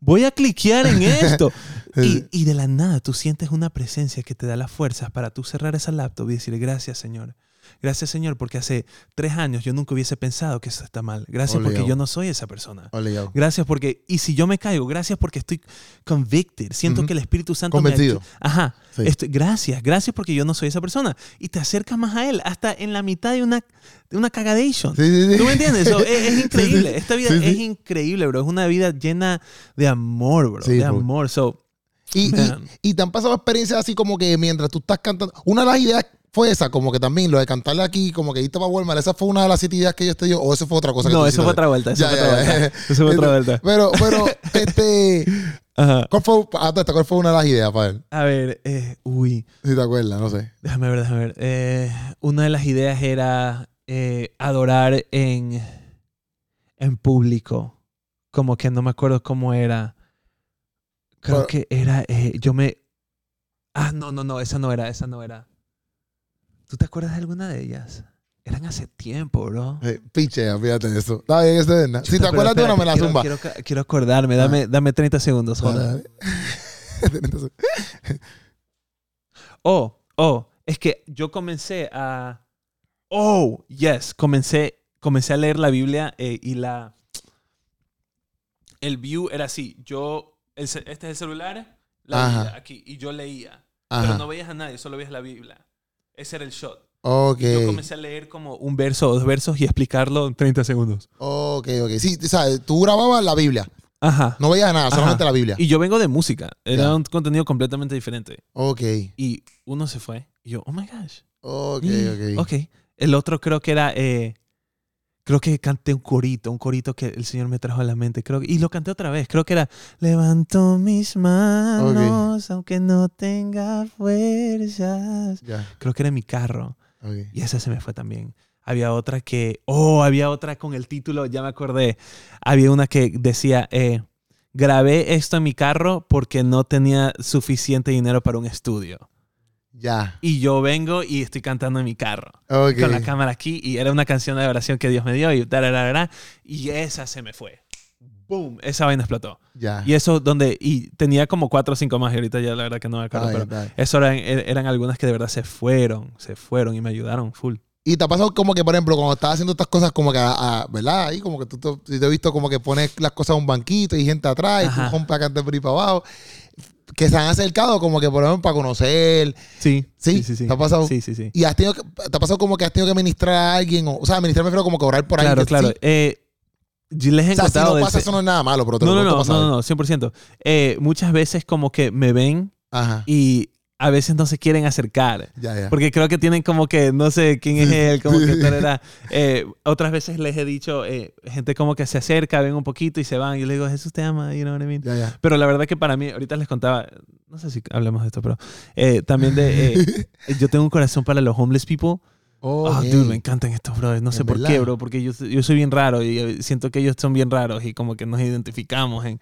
B: voy a cliquear en esto. y, y de la nada tú sientes una presencia que te da las fuerzas para tú cerrar esa laptop y decir, gracias, Señor. Gracias, Señor, porque hace tres años yo nunca hubiese pensado que eso está mal. Gracias porque
A: yo.
B: no soy esa persona. Gracias porque, y si yo me caigo, gracias porque estoy convicted. Siento que el Espíritu Santo
A: Convencido.
B: me Ajá.
A: Sí.
B: Estoy- gracias, gracias porque yo no soy esa persona. Y te acercas más a Él, hasta en la mitad de una, de una cagadation.
A: Sí, sí, sí.
B: ¿Tú me entiendes? So, es, es increíble. Esta vida es increíble, bro. Es una vida llena de amor, bro. De
A: bro.
B: amor. So,
A: Y, y te han pasado experiencias así como que mientras tú estás cantando. Una de las ideas fue esa, como que también lo de cantarle aquí, como que irte para Walmart. Esa fue una de las ideas que yo te dio, o eso fue otra cosa que
B: no, eso fue otra vuelta. Eso
A: Ya,
B: fue
A: ya,
B: otra
A: ya.
B: vuelta. Eso fue otra vuelta.
A: Pero, pero, este.
B: Ajá.
A: ¿Cuál fue, ah, ¿Cuál fue una de las ideas para él?
B: A ver, eh, uy.
A: Si te acuerdas, no sé.
B: Déjame ver, déjame ver. Eh, una de las ideas era eh, adorar en, en público. Como que no me acuerdo cómo era. Creo
A: Pero-
B: que era. eh, yo me. Ah, no, no, no, esa no era, esa no era. ¿Tú te acuerdas de alguna de ellas? Eran hace tiempo, bro.
A: Eh, Piche, fíjate de eso. Está bien, este, ¿no? Si te
B: Pero
A: acuerdas de una,
B: espérate,
A: me la
B: quiero-
A: zumba.
B: Quiero, acordarme, dame, dame 30 segundos.
A: Entonces,
B: Oh, oh, es que yo comencé a. Oh, yes, comencé, comencé a leer la Biblia eh, y la. El view era así. Yo. el este es el celular, la. Biblia aquí. Y yo leía. Pero
A: Ajá.
B: no veías a nadie, solo veías la Biblia. Ese era el shot.
A: Ok.
B: Yo comencé a leer como un verso o dos versos y explicarlo en 30 segundos.
A: Ok, ok. Sí, o sea, tú grababas la Biblia.
B: Ajá.
A: No veías nada,
B: Ajá.
A: solamente la Biblia.
B: Y yo vengo de música. Era un contenido completamente diferente.
A: Ok.
B: Y uno se fue. Y yo, oh my gosh.
A: Ok, ok.
B: Ok. El otro creo que era. eh, creo que canté un corito, un corito que el Señor me trajo a la mente. Creo, y lo canté otra vez. Creo que era. Levanto mis manos, aunque no tenga fuerzas. Creo que era en mi carro. Y esa se me fue también. Había otra que. Oh, había otra con el título, ya me acordé. Había una que decía. eh, Grabé esto en mi carro porque no tenía suficiente dinero para un estudio.
A: Ya.
B: Y yo vengo y estoy cantando en mi carro
A: Ok.
B: con la cámara aquí y era una canción de oración que Dios me dio y tararara, y esa se me fue. Boom, esa vaina explotó.
A: Ya.
B: Y eso donde y tenía como cuatro o cinco más y ahorita ya la verdad que no me acuerdo,
A: bien,
B: pero eso eran, er- eran algunas que de verdad se fueron, se fueron y me ayudaron full.
A: Y te ha pasado como que, por ejemplo, cuando estás haciendo estas cosas, como que, a- a- ¿verdad? Ahí como que tú te, te he visto como que pones las cosas a un banquito y gente atrás y
B: Ajá.
A: tú compras cantar por ahí para abajo. Que se han acercado como que, por ejemplo, para conocer.
B: Sí,
A: Sí,
B: sí, sí.
A: ¿te ha pasado?
B: Sí, sí, sí.
A: Y has tenido que- te ha pasado como que has tenido que ministrar a alguien. O, o sea, ministrar me refiero como que orar por
B: Claro,
A: alguien.
B: claro.
A: Sí.
B: Eh, les he
A: O sea, si
B: encontrado
A: no pasa, eso no es nada malo, pero te
B: no,
A: lo
B: no, no, no, no, 100%. Eh, muchas veces como que me ven
A: Ajá.
B: y a veces no se quieren acercar.
A: Ya, ya.
B: Porque creo que tienen como que, no sé quién es él, como que tal era. Eh, otras veces les he dicho, eh, gente como que se acerca, ven un poquito y se van. Y yo le digo, Jesús te ama, you know what I mean?
A: Ya.
B: Pero la verdad que para mí, ahorita les contaba, no sé si hablemos de esto, pero eh, también de, eh, yo tengo un corazón para los homeless people.
A: Oh, ok.
B: dude, me encantan estos brothers. No
A: ¿En
B: sé por
A: verdad?
B: qué, bro, porque yo, yo soy bien raro y eh, siento que ellos son bien raros y como que nos identificamos en...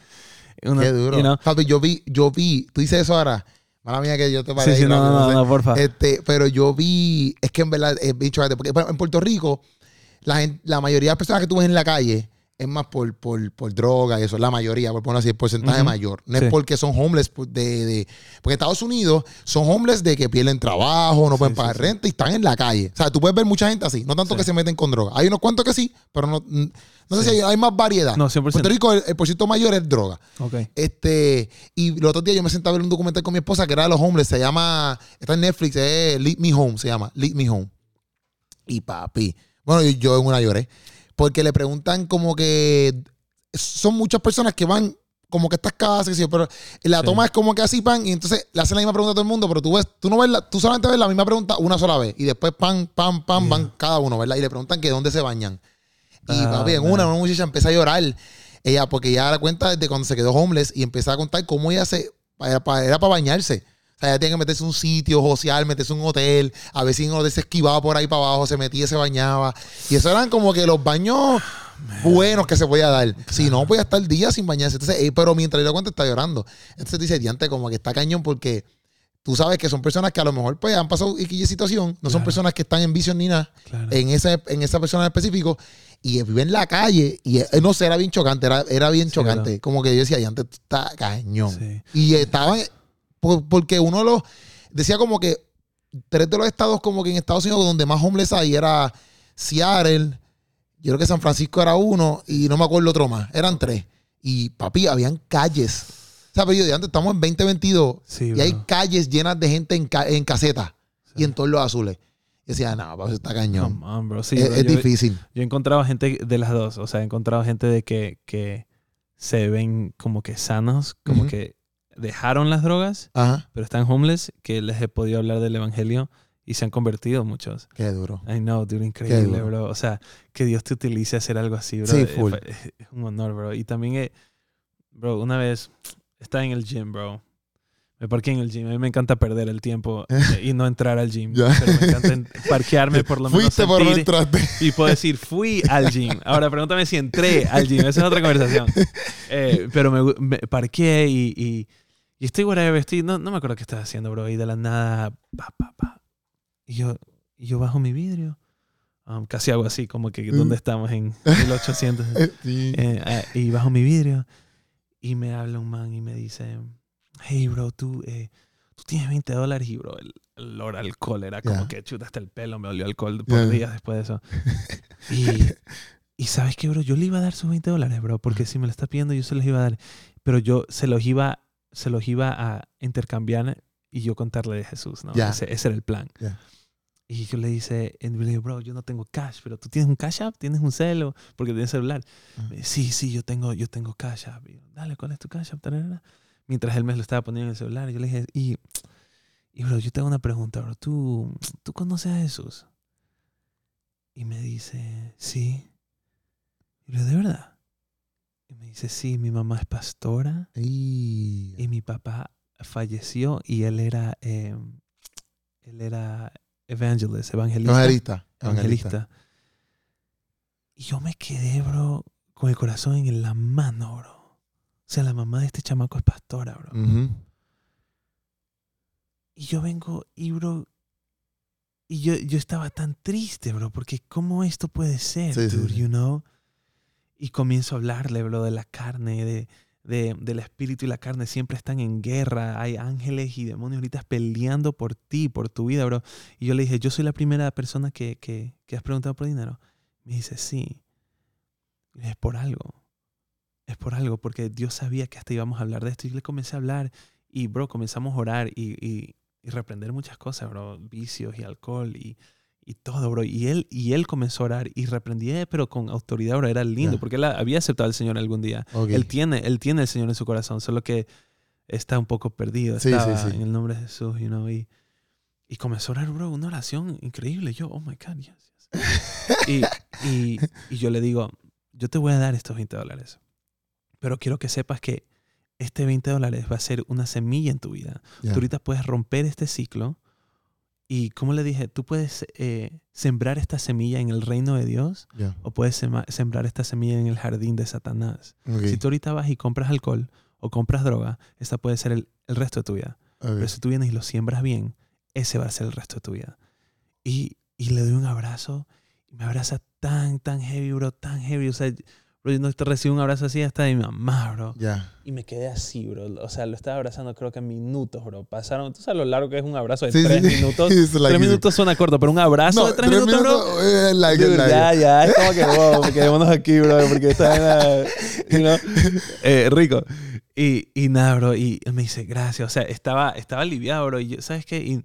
B: una-
A: Qué duro.
B: you know?
A: Yo vi, yo vi, tú dices eso ahora. Mala mía que yo te paré
B: Sí, sí, no, no, no,
A: sé.
B: no, porfa.
A: Este, pero yo vi, es que en verdad bien chocante, porque en Puerto Rico, la, la mayoría de las personas que tú ves en la calle es más por, por, por droga y eso, la mayoría, por ponerlo así, el porcentaje mayor. No
B: Sí.
A: es porque son homeless por- de, de- Porque Estados Unidos son homeless de que pierden trabajo, no
B: Sí,
A: pueden pagar
B: sí.
A: renta y están en la calle. O sea, tú puedes ver mucha gente así, no tanto que se meten con droga. Hay unos cuantos que sí, pero no, no sé si hay, hay más variedad.
B: No, 100%.
A: Puerto Rico, el, el mayor es droga. Este, y los otros días yo me senté a ver un documental con mi esposa que era de los homeless, se llama, está en Netflix, es Lead Me Home, se llama, Lead Me Home. Y papi, bueno, yo, yo en una lloré, porque le preguntan como que son muchas personas que van como que estas casas, pero la
B: Sí.
A: toma es como que así pan y entonces le hacen la misma pregunta a todo el mundo, pero tú ves, tú no ves, la- tú solamente ves la misma pregunta una sola vez y después pan, pan, pan,
B: Yeah.
A: van cada uno, ¿verdad? Y le preguntan que dónde se bañan. Y
B: Ah,
A: papi, en una, una muchacha empieza a llorar. Ella, porque ella da cuenta desde cuando se quedó homeless y empieza a contar cómo ella se. Era para, era para bañarse. O sea, ella tenía que meterse en un sitio, josear, meterse en un hotel. A veces en un hotel se esquivaba por ahí para abajo, se metía y se bañaba. Y eso eran como que los baños buenos que se podía dar. Si no, podía estar días sin bañarse. Entonces, eh, pero mientras le cuenta, está llorando. Entonces dice, diante, como que está cañón porque tú sabes que son personas que a lo mejor pues han pasado X situación. No son personas que están en vicios ni nada
B: Claro.
A: en esa, en esa persona en específico y vive en la calle y eh, no sé, era bien chocante, era, era bien
B: Sí,
A: chocante.
B: ¿verdad?
A: Como que yo decía, y antes está cañón.
B: Sí.
A: Y estaban, por- porque uno lo decía como que tres de los estados como que en Estados Unidos donde más homeless hay era Seattle, yo creo que San Francisco era uno y no me acuerdo otro más. Eran tres. Y papi, habían calles. O sea, pero yo de antes estamos en 2022
B: Sí,
A: y
B: bro.
A: hay calles llenas de gente en, ca- en casetas y en todos los azules. Y decía, no, papi, eso está cañón.
B: Bro. Sí,
A: es
B: bro,
A: es
B: yo-
A: difícil.
B: Yo he encontrado gente de las dos. O sea, he encontrado gente de que, que se ven como que sanos, como que dejaron las drogas,
A: Ajá.
B: pero están homeless, que les he podido hablar del evangelio y se han convertido muchos.
A: Qué duro.
B: I know, dude, increíble,
A: duro.
B: bro. O sea, que Dios te utilice a hacer algo así, bro.
A: Sí,
B: Es-
A: full.
B: Es, es un honor, bro. Y también, eh, bro, una vez estaba en el gym, bro. Me parqué en el gym. A mí me encanta perder el tiempo eh, y no entrar al gym.
A: Ya.
B: Pero me encanta en- parquearme por lo menos.
A: Fuiste por no entraste.
B: y puedo decir, fui al gym. Ahora pregúntame si entré al gym. Esa es otra conversación. Eh, pero me, me parqué y, y, y estoy whatever. Estoy, no, no me acuerdo qué estaba haciendo, bro. Y de la nada, pa, pa, pa. Y yo, y yo bajo mi vidrio. Um, casi hago así, como que ¿dónde estamos? En 1800.
A: Sí.
B: Eh, eh, y bajo mi vidrio y me habla un man y me dice, hey bro, tú, eh, tú tienes 20 dólares y bro, el, el olor alcohol era como
A: Ya.
B: que chuta hasta el pelo, me olió alcohol por
A: Ya.
B: días después de eso. Y, y sabes qué, bro, yo le iba a dar sus 20 dólares, bro, porque si me lo está pidiendo yo se los iba a dar, pero yo se los iba, se los iba a intercambiar y yo contarle de Jesús, ¿no?
A: Ya.
B: Ese, ese era el plan. Y yo le dice, y le digo, bro, yo no tengo cash, pero tú tienes un cash app, tienes un celo, porque tienes celular.
A: Ah.
B: Dice, sí, sí, yo tengo, yo tengo cash app. Y yo, Dale, ¿cuál es tu cash app? Mientras él me lo estaba poniendo en el celular, yo le dije, y, y bro, yo tengo una pregunta, bro, ¿tú, ¿tú conoces a Jesús? Y me dice, sí. Y yo, ¿de verdad? Y me dice, sí, mi mamá es pastora
A: Y-
B: y mi papá falleció y él era, eh, él era evangelist, evangelista.
A: Evangelista. Evangelista.
B: Y yo me quedé, bro, con el corazón en la mano, bro. O sea, la mamá de este chamaco es pastora, bro.
A: Ujú.
B: Y yo vengo y, bro, y yo, yo estaba tan triste, bro, porque ¿cómo esto puede ser,
A: Sí, sí,
B: dude,
A: sí.
B: you know? Y comienzo a hablarle, bro, de la carne, de, de- del espíritu y la carne siempre están en guerra. Hay ángeles y demonios ahorita peleando por ti, por tu vida, bro. Y yo le dije, yo soy la primera persona que, que, que has preguntado por dinero. Me dice, sí. Es por algo. Es por algo, porque Dios sabía que hasta íbamos a hablar de esto. Y le comencé a hablar y, bro, comenzamos a orar y, y, y reprender muchas cosas, bro. Vicios y alcohol y, y todo, bro. Y él, y él comenzó a orar y reprendía, pero con autoridad, bro. Era lindo,
A: Ya.
B: porque él había aceptado al Señor algún día.
A: Ok.
B: Él tiene, él tiene el Señor en su corazón, solo que está un poco perdido.
A: Sí, sí,
B: estaba
A: sí.
B: En el nombre de Jesús, you know, y, y comenzó a orar, bro, una oración increíble. Yo, oh my God, yes, yes. y, y, y yo le digo, yo te voy a dar estos 20 dólares, pero quiero que sepas que este 20 dólares va a ser una semilla en tu vida.
A: Ya.
B: Tú ahorita puedes romper este ciclo y, como le dije, tú puedes eh, sembrar esta semilla en el reino de Dios o puedes sembrar esta semilla en el jardín de Satanás. Si tú ahorita vas y compras alcohol o compras droga, esta puede ser el, el resto de tu vida.
A: Ok.
B: Pero si tú vienes y lo siembras bien, ese va a ser el resto de tu vida. Y, y le doy un abrazo y me abraza tan, tan heavy, bro, tan heavy. O sea, bro, yo no te recibo un abrazo así hasta de mi mamá, bro.
A: Ya.
B: Y me quedé así, bro. O sea, lo estaba abrazando creo que minutos, bro. Pasaron, tú sabes lo largo que es un abrazo de
A: Sí,
B: tres
A: sí.
B: minutos.
A: Like-
B: tres minutos suena corto, pero un abrazo
A: No,
B: de tres, minutos, bro.
A: eh, like,
B: Dude,
A: like-
B: ya, ya, es como que, wow, quedémonos aquí, bro, porque está en la, you know, eh, rico. Y, y nada, bro, y él me dice, gracias, o sea, estaba, estaba aliviado, bro, y yo, ¿sabes qué? Y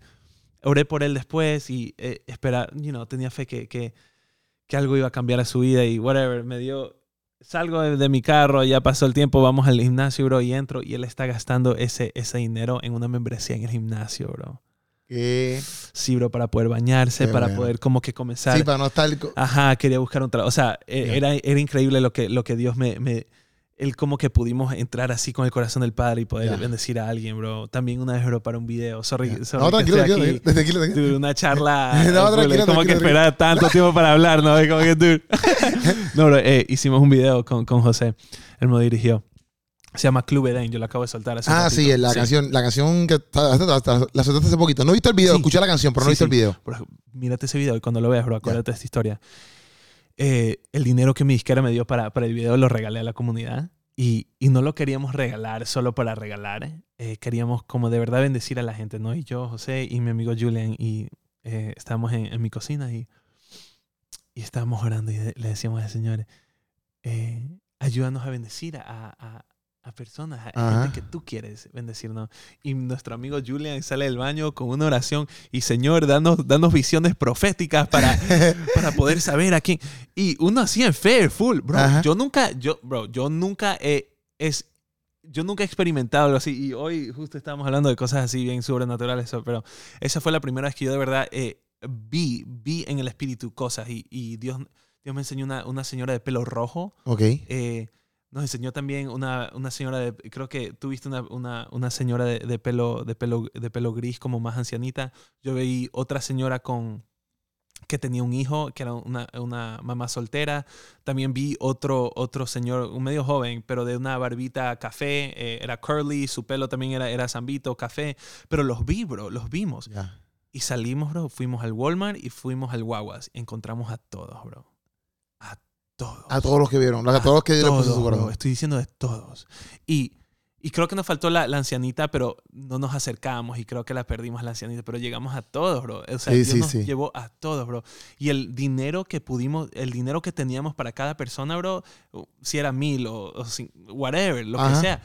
B: oré por él después y eh, esperar, you know, tenía fe que, que, que algo iba a cambiar a su vida y whatever, me dio, salgo de, de mi carro, ya pasó el tiempo, vamos al gimnasio, bro, y entro y él está gastando ese, ese dinero en una membresía en el gimnasio, bro.
A: ¿Qué?
B: Sí, bro, para poder bañarse,
A: Qué
B: para
A: bueno.
B: poder como que comenzar
A: Sí, para no estar.
B: Ajá, quería buscar un trabajo. O sea, e- era, era increíble lo que, lo que Dios me, me... Él como que pudimos entrar así con el corazón del Padre y poder
A: Ya.
B: bendecir a alguien, bro. También una vez, bro, para un video. Sorry,
A: Ya.
B: sorry
A: No,
B: que
A: tranquilo,
B: estoy
A: tranquilo,
B: aquí.
A: tranquilo, tranquilo.
B: Dude, una charla.
A: No,
B: full,
A: tranquilo,
B: como
A: tranquilo,
B: que esperar tanto tiempo para hablar, ¿no? Como que, dude. no, bro, eh, hicimos un video con, con José. Él me dirigió. Se llama Club Eden. Yo lo acabo de soltar hace un
A: Ah,
B: ratito.
A: sí, la canción, la canción que está- está- la soltaste hace poquito. No he visto el video,
B: Sí.
A: escuché la canción, pero no he
B: Sí,
A: visto el
B: sí.
A: video.
B: Bro, mírate ese video y cuando lo veas, bro, acuérdate de esta historia. Eh, el dinero que mi disquera me dio para, para el video lo regalé a la comunidad. y, y no lo queríamos regalar solo para regalar. eh, queríamos como de verdad bendecir a la gente, ¿no? Y yo, José y mi amigo Julian, y eh, estábamos en, en mi cocina y, y estábamos orando y le decíamos al Señor, eh, ayúdanos a bendecir a, a, a personas, a gente que tú quieres bendecir, ¿no? Y nuestro amigo Julian sale del baño con una oración y Señor, danos, danos visiones proféticas para, para poder saber a quién. Y uno así en fe, full, bro.
A: Ajá.
B: Yo nunca, yo, bro, yo nunca he, es, yo nunca he experimentado algo así. Y hoy justo estábamos hablando de cosas así bien sobrenaturales, so, pero esa fue la primera vez que yo de verdad eh, vi, vi en el espíritu cosas. Y, y Dios, Dios me enseñó una, una señora de pelo rojo.
A: Ok.
B: Eh, nos enseñó también una, una señora de, creo que tú viste una, una, una señora de, de pelo, de, pelo, de pelo gris como más ancianita. Yo vi otra señora con que tenía un hijo, que era una, una mamá soltera. También vi otro, otro señor, un medio joven, pero de una barbita café, eh, era curly, su pelo también era, era zambito, café. Pero los vi, bro, los vimos.
A: Ya.
B: Y salimos, bro, fuimos al Walmart y fuimos al Guaguas. Encontramos a todos, bro. A todos
A: A todos los que vieron. A todos los que Dios le puso
B: todos,
A: su
B: bro.
A: corazón.
B: Estoy diciendo de todos. Y, y creo que nos faltó la, la ancianita, pero no nos acercamos y creo que la perdimos la ancianita, pero llegamos a todos, bro. O sea,
A: Sí,
B: Dios
A: sí,
B: nos
A: sí.
B: llevó a todos, bro. Y el dinero que pudimos, el dinero que teníamos para cada persona, bro, si era mil o, o whatever, lo
A: Ajá.
B: que sea,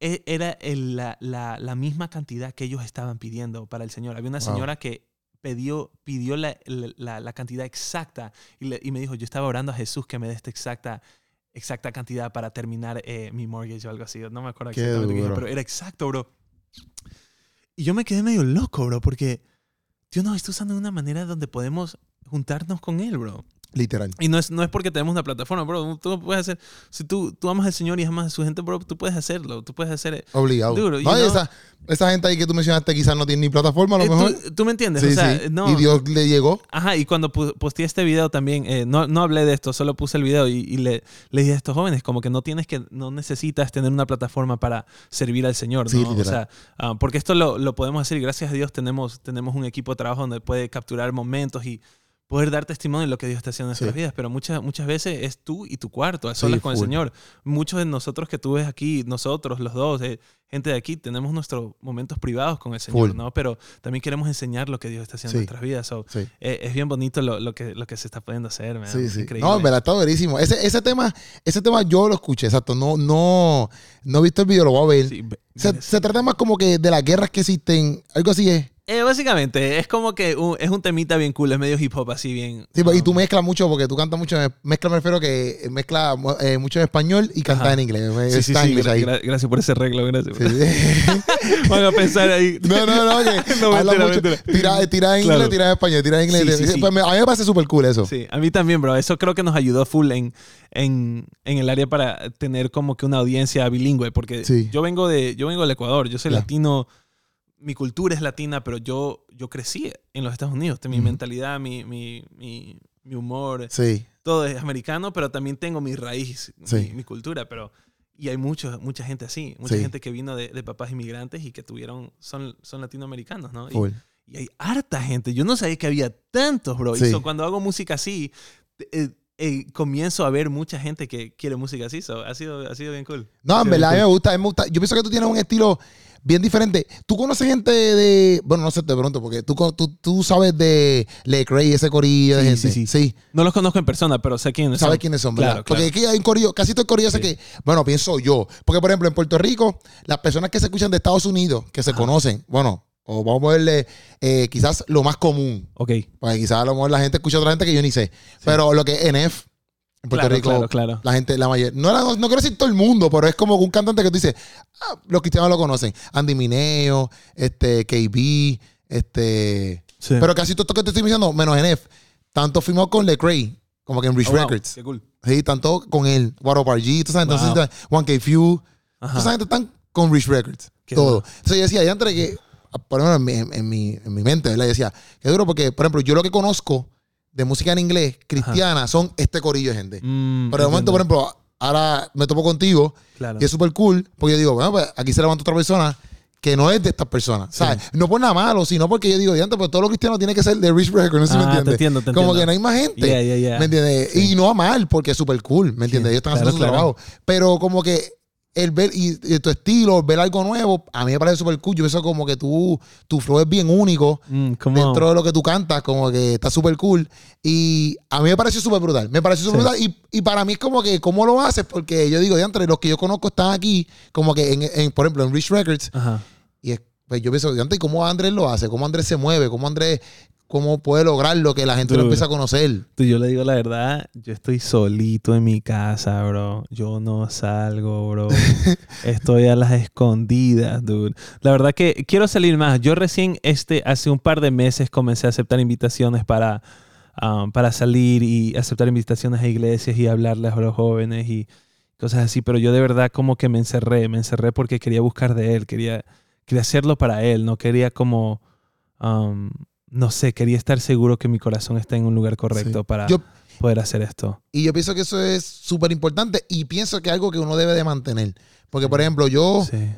B: e- era el- la, la- la misma cantidad que ellos estaban pidiendo para el Señor. Había una
A: Wow.
B: señora que pidió, pidió la, la- la cantidad exacta y, le- y me dijo, yo estaba orando a Jesús que me dé esta exacta, exacta cantidad para terminar eh, mi mortgage o algo así. No me acuerdo
A: Qué
B: exactamente qué dijo,
A: duro.
B: pero era exacto, bro. Y yo me quedé medio loco, bro, porque Dios nos está usando de una manera donde podemos juntarnos con Él, bro.
A: Literal.
B: Y no es, no es porque tenemos una plataforma, bro. Tú lo puedes hacer. Si tú, tú amas al Señor y amas a su gente, bro, tú puedes hacerlo. Tú puedes hacer.
A: Obligado.
B: Duro,
A: no, esa, esa gente ahí que tú mencionaste quizás no tiene ni plataforma, a lo
B: Eh,
A: mejor.
B: ¿tú, tú me entiendes?
A: Sí,
B: o sea,
A: sí.
B: no.
A: Y Dios le llegó.
B: Ajá, y cuando posteé este video también, eh, no, no hablé de esto, solo puse el video y, y le, le dije a estos jóvenes como que no tienes que, no necesitas tener una plataforma para servir al Señor, ¿no?
A: Sí,
B: o
A: literal.
B: sea, ah, porque esto lo, lo podemos hacer y gracias a Dios tenemos, tenemos un equipo de trabajo donde puede capturar momentos y poder dar testimonio de lo que Dios está haciendo en nuestras
A: Sí.
B: vidas, pero muchas, muchas veces es tú y tu cuarto, a solas
A: Sí,
B: con el. Señor. Muchos de nosotros que tú ves aquí, nosotros los dos, eh, gente de aquí, tenemos nuestros momentos privados con el Señor,
A: Full.
B: ¿no? Pero también queremos enseñar lo que Dios está haciendo en
A: Sí.
B: nuestras vidas. So, eh, es bien bonito lo, lo que, lo que se está pudiendo hacer, man.
A: Sí, sí.
B: Increíble.
A: No, en verdad está verísimo. Ese, ese tema, ese tema yo lo escuché, exacto. No, no, no he visto el video, lo voy a ver. Se, se trata más como que de las guerras que existen. Algo así es.
B: Eh, básicamente, es como que un- es un temita bien cool, es medio hip hop así bien.
A: Sí, pues, y
B: um,
A: tú mezclas mucho porque tú cantas mucho. Mezcla me refiero que mezcla eh, mucho en español y canta
B: Ajá.
A: en inglés.
B: Sí, sí, sí,
A: English
B: gra-
A: ahí.
B: gra- gracias por ese arreglo, gracias.
A: Sí, sí.
B: Van a pensar ahí.
A: No, no, no, que
B: No, mentira,
A: mucho. Tira, tira en
B: Claro.
A: inglés, tira en español, tira en inglés.
B: Sí, sí, sí.
A: Pues me- a mí me parece súper cool eso.
B: Sí, a mí también, bro. Eso creo que nos ayudó full en, en, en el área para tener como que una audiencia bilingüe. Porque
A: Sí.
B: yo vengo de, yo vengo del Ecuador, yo soy latino, mi cultura es latina, pero yo, yo crecí en los Estados Unidos. Mi mentalidad, mi, mi, mi, mi humor,
A: Sí,
B: todo es americano, pero también tengo mi raíz,
A: Sí.
B: mi, cultura, pero y hay mucho, mucha gente así, mucha
A: Sí.
B: gente que vino de, de papás inmigrantes y que tuvieron, son, son latinoamericanos, ¿no? Y, y hay harta gente, yo no sabía que había tantos, bro. Y so, cuando hago música así, eh, eh, comienzo a ver mucha gente que quiere música así, so, ha, sido, ha sido bien cool.
A: No, en verdad, a mí
B: cool.
A: me gusta, me gusta. Yo pienso que tú tienes un estilo bien diferente. Tú conoces gente de. Bueno, no sé de pronto, porque tú, tú, tú sabes de Lecrae, ese corillo de
B: Sí,
A: gente.
B: sí, sí.
A: sí.
B: No los conozco en persona, pero sé quiénes
A: sabes
B: son.
A: quiénes son, ¿verdad?
B: Claro,
A: Porque aquí hay un corillo, casi todo el corillo
B: Sí.
A: que, bueno, pienso yo. Porque, por ejemplo, en Puerto Rico, las personas que se escuchan de Estados Unidos, que se
B: Ajá.
A: conocen, bueno, o vamos a verle eh, quizás lo más común.
B: Ok.
A: Porque quizás a lo mejor la gente escucha a otra gente que yo ni sé. Pero lo que es NF, en Puerto
B: Claro,
A: Rico,
B: claro, claro.
A: la gente, la mayoría, no, la- no quiero decir todo el mundo, pero es como un cantante que tú dices, ah, los cristianos lo conocen. Andy Mineo, este, KB, este.
B: Sí.
A: Pero casi todo esto que te estoy diciendo, menos NF, tanto firmó con Lecrae, como que en Rich
B: Oh, wow,
A: Records.
B: Qué cool.
A: Sí, tanto con él, Guaro G, tú sabes,
B: Wow.
A: entonces, One K Few, esa gente están con Rich Records.
B: Qué
A: todo.
B: duro.
A: Entonces yo decía, ya entre que, por ejemplo, en mi, en, en mi, en mi mente, ¿verdad? Yo decía, qué duro, porque, por ejemplo, yo lo que conozco de música en inglés cristiana son este corillo de gente.
B: Mm,
A: Pero de momento, por ejemplo, ahora me topo contigo
B: Claro.
A: y es súper cool, porque yo digo, bueno, pues aquí se levanta otra persona que no es de estas personas. ¿sabes? No por nada malo, sino porque yo digo, diante, pues todo lo cristiano tiene que ser de Rich Record, no sé si me
B: Ah, te
A: entiendes.
B: entiendo, te
A: Como
B: entiendo.
A: que no hay más gente.
B: Yeah, yeah, yeah.
A: ¿Me entiendes? Y no a mal, porque es súper cool, ¿me entiendes? Ellos están
B: claro,
A: haciendo su
B: claro.
A: trabajo. Pero como que el ver y, y tu estilo, ver algo nuevo, a mí me parece súper cool. Yo pienso como que tú, tu flow es bien único
B: Mm,
A: dentro de lo que tú cantas, como que está súper cool. Y a mí me pareció súper brutal. Me pareció súper
B: Sí.
A: brutal. Y, y para mí es como que, ¿cómo lo haces? Porque yo digo, de entre los que yo conozco están aquí, como que, en, en, por ejemplo, en Rich Records.
B: Ajá.
A: Y es- pues yo pienso, antes, ¿cómo Andrés lo hace? ¿Cómo Andrés se mueve? ¿Cómo Andrés, cómo puede lograr lo que la gente lo empieza a conocer?
B: Tú, yo le digo la verdad, yo estoy solito en mi casa, bro. Yo no salgo, bro. estoy a las escondidas, dude. La verdad que quiero salir más. Yo recién, este, hace un par de meses comencé a aceptar invitaciones para, um, para salir y aceptar invitaciones a iglesias y hablarles a los jóvenes y cosas así. Pero yo de verdad como que me encerré, me encerré porque quería buscar de él, quería, quería hacerlo para él, no quería como... um, no sé, quería estar seguro que mi corazón está en un lugar correcto
A: Sí.
B: para
A: Yo-
B: poder hacer esto.
A: Y yo pienso que eso es súper importante y pienso que es algo que uno debe de mantener. Porque, por ejemplo, yo,
B: Sí,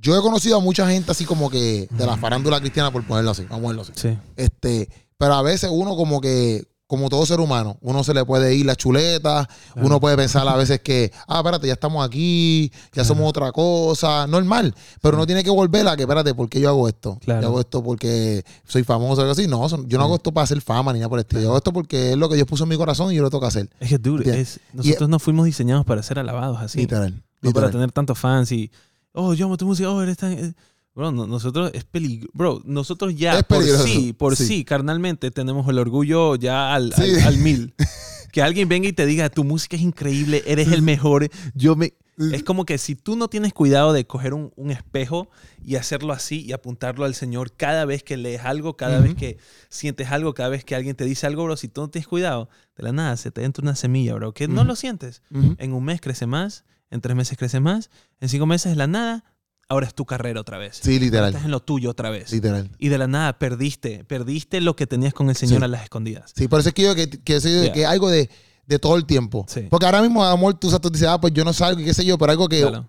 A: yo he conocido a mucha gente así como que de la farándula cristiana, por ponerlo así, vamos a ponerlo así.
B: sí,
A: Este, pero a veces uno como que, como todo ser humano, uno se le puede ir la chuleta,
B: Claro.
A: uno puede pensar a veces que, ah, espérate, ya estamos aquí, ya
B: Claro.
A: somos otra cosa, normal, pero uno tiene que volver a que, espérate, ¿por qué yo hago esto?
B: Claro.
A: Yo hago esto porque soy famoso o algo así. No, son- yo no
B: Sí.
A: hago esto para hacer fama ni nada por el estilo. Yo hago esto porque es lo que Dios puso en mi corazón y yo lo tengo que hacer.
B: Es que, dude, es- nosotros no fuimos diseñados para ser alabados así.
A: Literal.
B: No para tener tantos fans y, oh, yo amo tu música, oh, eres tan... eh". Bro, no- nosotros es peligro. Bro, nosotros ya
A: Es
B: por sí, por
A: sí.
B: sí. carnalmente, tenemos el orgullo ya al,
A: Sí.
B: al, al mil. que alguien venga y te diga, tu música es increíble, eres el mejor, yo me... Es como que si tú no tienes cuidado de coger un, un espejo y hacerlo así y apuntarlo al Señor cada vez que lees algo, cada vez que sientes algo, cada vez que alguien te dice algo, bro, si tú no tienes cuidado, de la nada se te entra una semilla, bro, que no lo sientes. En un mes crece más, en tres meses crece más, en cinco meses de la nada, ahora es tu carrera otra vez.
A: Sí,
B: Ahora
A: literal.
B: Estás en lo tuyo otra vez.
A: Literal.
B: Y de la nada perdiste, perdiste lo que tenías con el Señor
A: Sí.
B: a las escondidas.
A: Sí, por eso es que yo que, que,
B: Yeah.
A: que algo de, de todo el tiempo.
B: Sí.
A: Porque ahora mismo, amor, tú, sabes, tú dices, ah, pues yo no salgo y qué sé yo, pero algo que
B: Claro.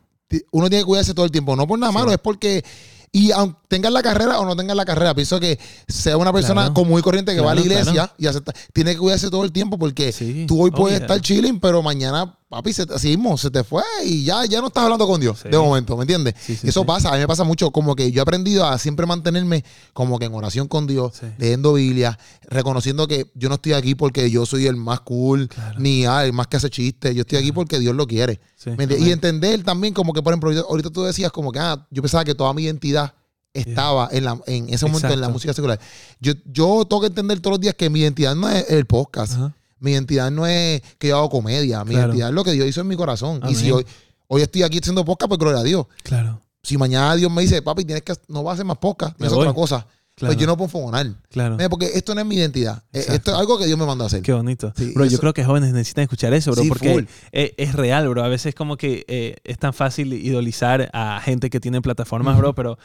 A: uno tiene que cuidarse todo el tiempo. No por nada
B: Sí.
A: malo, es porque. Y aunque tengas la carrera o no tengas la carrera, pienso que sea una persona
B: Claro.
A: común y corriente que va a la iglesia y acepta, tiene que cuidarse todo el tiempo porque tú hoy
B: Oh,
A: puedes
B: yeah.
A: estar chilling, pero mañana, papi, se, te- así mismo, se te fue y ya, ya no estás hablando con Dios
B: Sí.
A: de momento, ¿me entiendes?
B: Sí, sí,
A: Y eso pasa, a mí me pasa mucho, como que yo he aprendido a siempre mantenerme como que en oración con Dios, leyendo Biblia, reconociendo que yo no estoy aquí porque yo soy el más cool,
B: Claro.
A: ni ah, el más que hace chistes, yo estoy aquí porque Dios lo quiere. ¿Me? Y entender también como que, por ejemplo, ahorita- tú decías como que, ah, yo pensaba que toda mi identidad estaba en, la, en ese momento en la música secular. Yo, yo tengo que entender todos los días que mi identidad no es el podcast.
B: Ajá.
A: Mi identidad no es que yo hago comedia. Mi
B: Claro.
A: identidad es lo que Dios hizo en mi corazón. Y si
B: Amén.
A: hoy, hoy estoy aquí haciendo podcast, pues gloria a Dios.
B: Claro.
A: Si mañana Dios me dice, papi, tienes que, no vas a hacer más podcast,
B: voy.
A: otra cosa,
B: Claro.
A: pues yo no puedo fogonar.
B: Claro.
A: Porque esto no es mi identidad. Eh,
B: Exacto.
A: Esto es algo que Dios me mandó a hacer.
B: Qué bonito.
A: Sí,
B: bro, yo creo que jóvenes necesitan escuchar eso, bro,
A: Sí,
B: porque es, es real, bro. A veces como que eh, es tan fácil idolizar a gente que tiene plataformas, bro, pero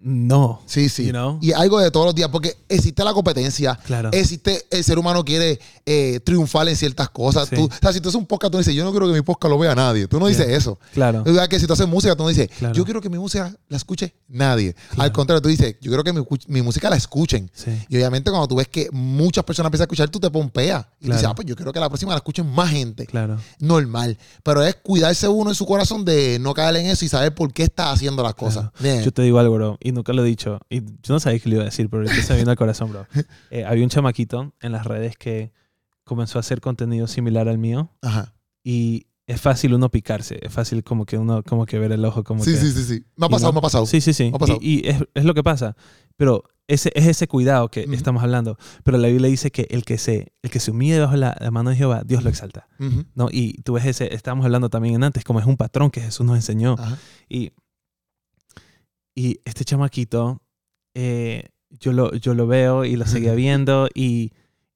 B: no.
A: Sí, sí.
B: You know?
A: Y algo de todos los días, porque existe la competencia,
B: Claro.
A: existe, el ser humano quiere eh, triunfar en ciertas cosas.
B: Sí.
A: Tú, o sea, si tú haces un podcast, tú dices, yo no quiero que mi podcast lo vea nadie. Tú no dices
B: Yeah.
A: eso.
B: Claro.
A: Es verdad que si tú haces música, tú no dices,
B: Claro.
A: yo quiero que mi música la escuche nadie.
B: Claro.
A: Al contrario, tú dices, yo quiero que mi, mi música la escuchen.
B: Sí.
A: Y obviamente cuando tú ves que muchas personas empiezan a escuchar, tú te pompeas. Y
B: Claro.
A: dices, ah, pues yo quiero que la próxima la escuchen más gente.
B: Claro.
A: Normal. Pero es cuidarse uno en su corazón de no caer en eso y saber por qué está haciendo las cosas.
B: Yo te digo algo, bro, y nunca lo he dicho. Y yo no sabía que lo iba a decir, pero ahorita se me vino al corazón, bro. Eh, había un chamaquito en las redes que comenzó a hacer contenido similar al mío
A: Ajá.
B: y es fácil uno picarse. Es fácil como que uno, como que ver el ojo, como
A: Sí,
B: que...
A: sí, sí, sí. Me ha pasado,
B: know?
A: me ha pasado.
B: Sí, sí, sí.
A: Me ha pasado.
B: Y, y es, es lo que pasa. Pero ese, es ese cuidado que
A: Ujú.
B: estamos hablando. Pero la Biblia dice que el que se, el que se humille debajo de la, la mano de Jehová, Dios lo exalta.
A: Ujú.
B: ¿no? Y tú ves ese, estábamos hablando también en antes, como es un patrón que Jesús nos enseñó.
A: Ajá.
B: Y, y este chamaquito, eh, yo, lo, yo lo veo y lo seguía viendo y,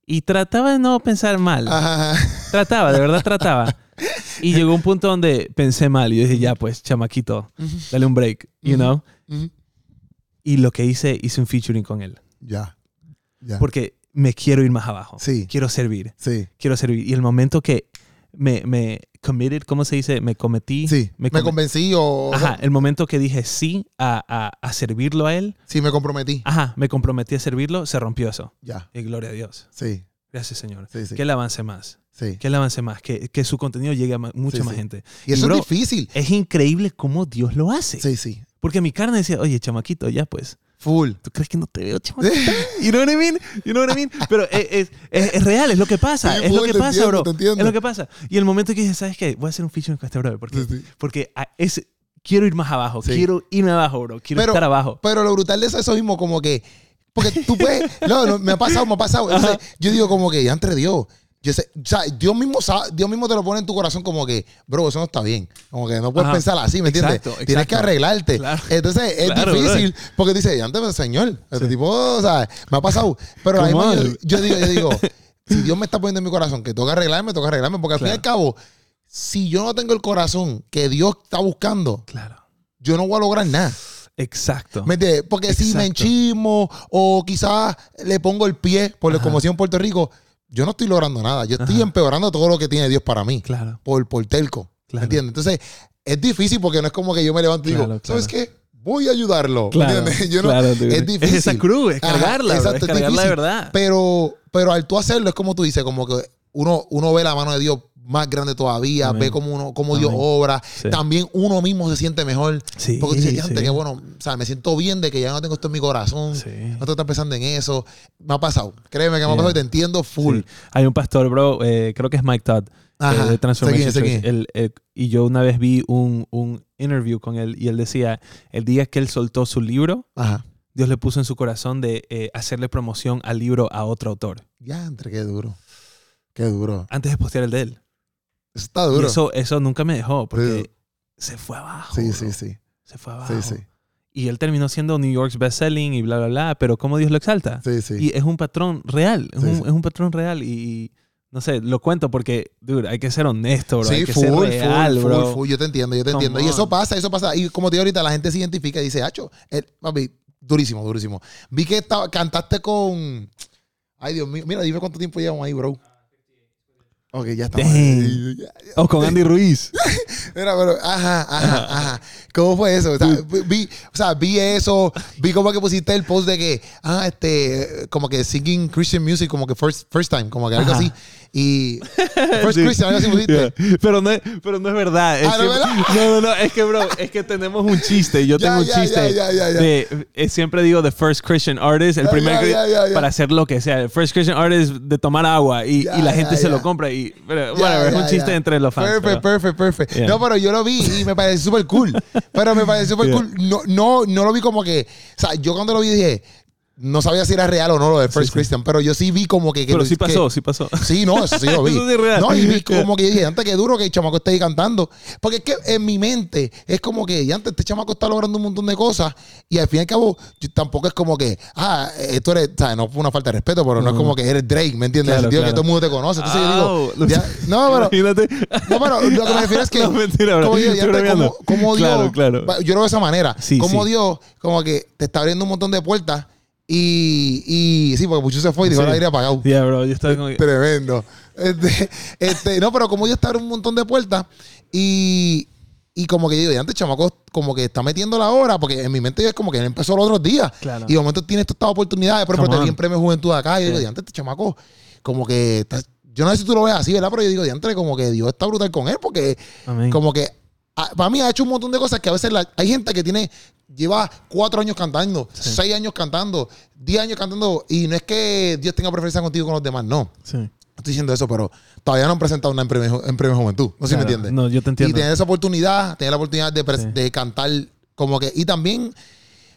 B: y trataba de no pensar mal.
A: Ajá.
B: Trataba, de verdad trataba. Y llegó un punto donde pensé mal y yo dije, ya pues, chamaquito, dale un break, you know? Y lo que hice, hice un featuring con él.
A: Ya. Ya.
B: Porque me quiero ir más abajo.
A: Sí.
B: Quiero servir.
A: Sí.
B: Quiero servir. Y el momento que me, me committed, ¿cómo se dice? Me cometí.
A: Sí, me,
B: come-
A: convencí o...
B: Ajá, el momento que dije sí a, a- a servirlo a él,
A: sí, me comprometí.
B: ajá, me comprometí a servirlo, se rompió eso.
A: Ya,
B: Y gloria a Dios.
A: sí,
B: Gracias, Señor.
A: sí, sí.
B: Que él avance más.
A: sí.
B: Que él avance más. Que, que su contenido llegue a mucha más gente.
A: Y eso
B: bro,
A: es difícil.
B: Es increíble cómo Dios lo hace.
A: Sí, sí.
B: Porque mi carne decía, oye, chamaquito, ya pues.
A: Full.
B: ¿Tú crees que no te veo, chamaquito? You know what I mean? You know what I mean? Pero es, es- es- real, es lo que pasa.
A: Sí,
B: es lo que pasa,
A: entiendo,
B: bro.
A: te entiendo.
B: Es lo que pasa. Y el momento que dije, ¿sabes qué? Voy a hacer un featuring con este brother. Porque,
A: Sí, sí.
B: porque es, quiero ir más abajo. Quiero irme abajo, bro. Quiero
A: Pero-
B: estar abajo.
A: Pero lo brutal de eso es eso mismo, como que. Porque tú puedes. No, no, me ha pasado, me ha pasado. Entonces, yo digo, como que, ya entre Dios. Yo sé, o sea, Dios mismo, sabe- Dios mismo te lo pone en tu corazón como que, bro, eso no está bien. Como que no puedes
B: Ajá.
A: pensar así, ¿me entiendes?
B: Exacto,
A: Tienes que arreglarte.
B: Claro.
A: Entonces, es
B: Claro,
A: difícil porque dice, antes, Señor, este tipo, o sea, me ha pasado. Pero la misma yo, yo digo, yo digo, si Dios me está poniendo en mi corazón que tengo que arreglarme, tengo que arreglarme. Porque al fin y al cabo, si yo no tengo el corazón que Dios está buscando,
B: Claro.
A: yo no voy a lograr nada.
B: Exacto.
A: ¿Me entiendes? Porque si me enchismo o quizás le pongo el pie por la como si en Puerto Rico, yo no estoy logrando nada. Yo estoy
B: Ajá.
A: empeorando todo lo que tiene Dios para mí.
B: Claro.
A: Por, por telco.
B: Claro.
A: ¿Me entiendes? Entonces, es difícil porque no es como que yo me levanto y digo,
B: Claro,
A: ¿sabes
B: claro.
A: qué? Voy a ayudarlo. ¿Me
B: Claro.
A: entiendes? Yo no- es difícil.
B: esa cruz, es
A: Ajá,
B: cargarla, bro,
A: exacto,
B: es
A: es
B: cargarla de verdad.
A: Pero, pero al tú hacerlo es como tú dices, como que uno, uno ve la mano de Dios más grande todavía,
B: Amén.
A: ve cómo, uno, cómo Dios obra.
B: Sí.
A: También uno mismo se siente mejor.
B: Sí,
A: Porque tú dices, "Diante,
B: sí.
A: que bueno, o sea, me siento bien de que ya no tengo esto en mi corazón. No que estar pensando en eso. Me ha pasado. Créeme que me ha pasado y te entiendo full.
B: Hay un pastor, bro, eh, creo que es Mike Todd,
A: Ajá.
B: eh, de
A: Sé
B: Transformation
A: quién sé
B: y yo una vez vi un, un interview con él y él decía, el día que él soltó su libro,
A: Ajá.
B: Dios le puso en su corazón de eh, hacerle promoción al libro a otro autor,
A: Ya, entre qué duro. Qué duro.
B: antes de postear el de él.
A: Eso está
B: Y
A: duro.
B: eso, eso nunca me dejó, porque
A: Sí.
B: se fue abajo.
A: sí, sí, sí.
B: Se fue abajo.
A: Sí, sí.
B: Y él terminó siendo New York's bestselling y bla, bla, bla, pero ¿cómo Dios lo exalta?
A: Sí, sí.
B: Y es un patrón real, es, un, es un patrón real y, no sé, lo cuento porque, dude, hay que ser honesto, bro.
A: Sí,
B: hay que
A: full,
B: ser real,
A: full,
B: bro.
A: full, full. Yo te entiendo, yo te
B: Come
A: entiendo. Y eso
B: on.
A: pasa, eso pasa. Y como te digo ahorita, la gente se identifica y dice, Hacho, papi, durísimo, durísimo. Vi que estaba, cantaste con. Ay, Dios mío. Mira, dime cuánto tiempo llevamos ahí, bro. Ok, ya estamos.
B: O con Andy Ruiz.
A: Mira, pero, ajá, ajá, ajá. ¿Cómo fue eso? O sea, vi, o sea, vi eso, vi como que pusiste el post de que, ah, este, como que singing Christian music, como que first, first time, como que algo
B: Ajá.
A: así. Y first
B: Sí.
A: Christian, algo así pusiste.
B: Yeah. Pero, no, es- pero no es verdad. Es
A: Ah, ¿no
B: no, no, no. Es que, bro, es que tenemos un chiste. Yo tengo un chiste. De, eh, siempre digo the first Christian artist, el primer para hacer lo que sea. El first Christian artist de tomar agua y, y la gente se lo compra. Y, pero, whatever, es un chiste entre los fans.
A: Perfect,
B: pero-
A: perfect, perfect. No, pero yo lo vi y me pareció súper cool. Pero me pareció súper cool. No, no, no lo vi como que. O sea, yo cuando lo vi dije. No sabía si era real o no lo de First
B: sí.
A: Christian, pero yo sí vi como que. que
B: Pero sí
A: que-
B: pasó, sí pasó.
A: Sí, no, eso sí lo vi.
B: Eso sí es real.
A: No, y vi como que dije, antes que duro que el chamaco esté ahí cantando. Porque es que en mi mente es como que antes este chamaco está logrando un montón de cosas y al fin y al cabo yo- tampoco es como que, ah, eh, tú eres, o sea, no fue una falta de respeto, pero no es como que eres Drake, ¿me entiendes? En el
B: Claro,
A: sentido de que
B: claro.
A: todo el mundo te conoce. Entonces yo digo, ya- no, pero,
B: Imagínate.
A: no, pero lo que me refiero es que,
B: No, mentira, bro.
A: como ya
B: Estoy
A: antes, como, como Dios,
B: Claro, claro.
A: yo lo veo de esa manera,
B: Sí,
A: como. Dios, como que te está abriendo un montón de puertas y, y sí, porque Puchu se fue y dejó el aire apagado.
B: Yeah, bro, yo estaba
A: Tremendo. Este, este, no, pero como Dios te abre un montón de puertas y, y como que yo digo, ya antes chamaco como que está metiendo la hora, porque en mi mente es como que él empezó los otros días.
B: Claro.
A: Y de momento tiene estas oportunidades,
B: Come
A: te vi en Premio Juventud acá y yo digo, ya antes este chamaco, como que está- yo no sé si tú lo ves así, ¿verdad? Pero yo digo, diantre, como que Dios está brutal con él, porque
B: Amén.
A: como que ah, para mí ha hecho un montón de cosas que a veces la- hay gente que tiene, lleva cuatro años cantando, seis años cantando, diez años cantando, y no es que Dios tenga preferencia contigo con los demás, no.
B: Sí.
A: Estoy diciendo eso, pero todavía no han presentado nada en Premio, en premio Juventud. No sé si me entiendes.
B: No, yo te
A: y
B: entiendo.
A: tener esa oportunidad, tener la oportunidad de,
B: Sí.
A: de cantar como que... Y también,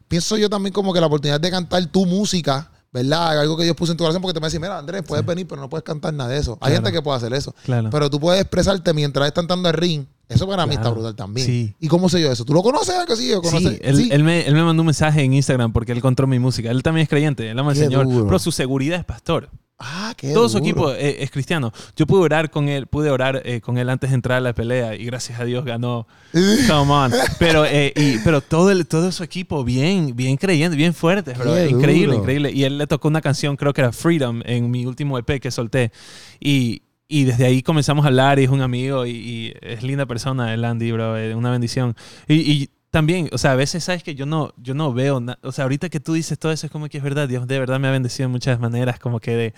A: pienso yo también como que la oportunidad de cantar tu música, ¿verdad? Algo que Dios puso en tu corazón porque te va a decir, mira, Andrés, puedes venir, pero no puedes cantar nada de eso. Hay
B: Claro.
A: gente que puede hacer eso.
B: Claro.
A: Pero tú puedes expresarte mientras estás cantando el ring. Eso para mí está
B: Claro.
A: brutal también.
B: Sí.
A: ¿Y cómo sé yo eso? ¿Tú lo conoces? ¿O
B: Sí,
A: conoces?
B: él,
A: Sí.
B: él me, él me mandó un mensaje en Instagram porque él encontró mi música. Él también es creyente, él ama al
A: Qué
B: Señor.
A: duro.
B: Pero su seguridad es pastor.
A: Ah, qué
B: Todo su
A: duro.
B: equipo eh, es, cristiano. Yo pude orar con él, pude orar eh, con él antes de entrar a la pelea y gracias a Dios ganó. Come on. Pero, eh, y- pero todo, el, todo su equipo bien, bien creyente, bien fuerte, bro.
A: Qué
B: Increíble,
A: duro.
B: increíble. Y él le tocó una canción, creo que era Freedom, en mi último EP que solté. Y, y desde ahí comenzamos a hablar y es un amigo y, y es linda persona el Andy, bro, es una bendición. Y, y también, o sea, a veces sabes que yo no, yo no veo, o sea, ahorita que tú dices todo eso es como que es verdad, Dios de verdad me ha bendecido de muchas maneras, como que de,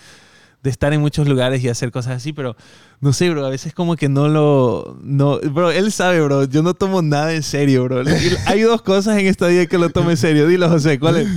B: de estar en muchos lugares y hacer cosas así, pero no sé, bro, a veces como que no lo, no, bro, él sabe, bro, yo no tomo nada en serio, bro. Hay dos cosas en esta vida que lo tomo en serio, dilo, José, ¿cuál es?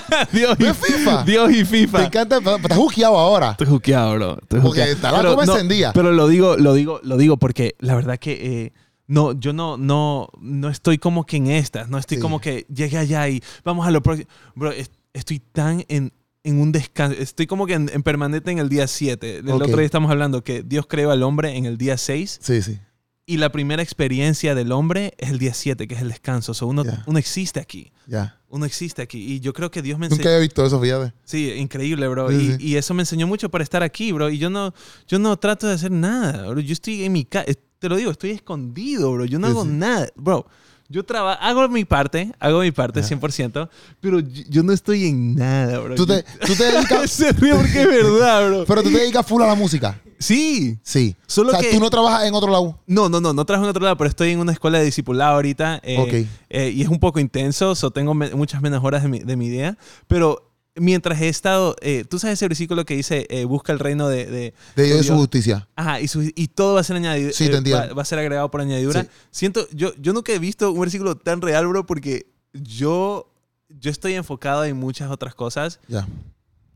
B: Dios y
A: ¿No es FIFA?
B: Dios y FIFA.
A: encanta, pero estás juqueado ahora.
B: Estoy juqueado, bro. Estoy
A: Porque está la
B: no,
A: encendida.
B: Pero lo digo, lo digo, lo digo porque la verdad que eh, no, yo no, no, no estoy como que en estas. No estoy
A: Sí.
B: como que llegué allá y vamos a lo próximo. Bro, es- estoy tan en, en un descanso. Estoy como que en, en permanente en el día 7. El
A: Ok.
B: otro día estamos hablando que Dios creó al hombre en el día 6
A: Sí, sí.
B: Y la primera experiencia del hombre es el día 7, que es el descanso. So, uno,
A: Ya.
B: uno existe aquí.
A: Ya.
B: Uno existe aquí. Y yo creo que Dios me enseñó.
A: Nunca había visto eso, fíjate.
B: Sí, increíble, bro.
A: Sí,
B: y,
A: sí.
B: y eso me enseñó mucho para estar aquí, bro. Y yo no, yo no trato de hacer nada, bro. Yo estoy en mi casa, te lo digo, estoy escondido, bro. Yo no
A: Sí,
B: hago nada, bro. Yo trabajo, hago mi parte, hago mi parte
A: Ajá.
B: 100%, pero yo, yo no estoy en nada, bro.
A: Tú te, tú te dedicas,
B: Se ríe porque es verdad, bro.
A: pero tú te dedicas full a la música.
B: Sí.
A: Sí.
B: Solo
A: o sea,
B: que-
A: tú no trabajas en otro lado.
B: No, no, no, no trabajo en otro lado, pero estoy en una escuela de discipulado ahorita. eh,
A: Ok.
B: eh, y es un poco intenso, so tengo me- muchas menos horas de mi, de mi día. Pero mientras he estado, eh, tú sabes ese versículo que dice, eh, busca el reino de... de-
A: De Dios y su justicia.
B: Ajá, y, su- y todo va a ser añadido.
A: Sí, entiendo.
B: va, va a ser agregado por añadidura.
A: Sí.
B: Siento, yo, yo nunca he visto un versículo tan real, bro, porque yo, yo estoy enfocado en muchas otras cosas
A: Ya.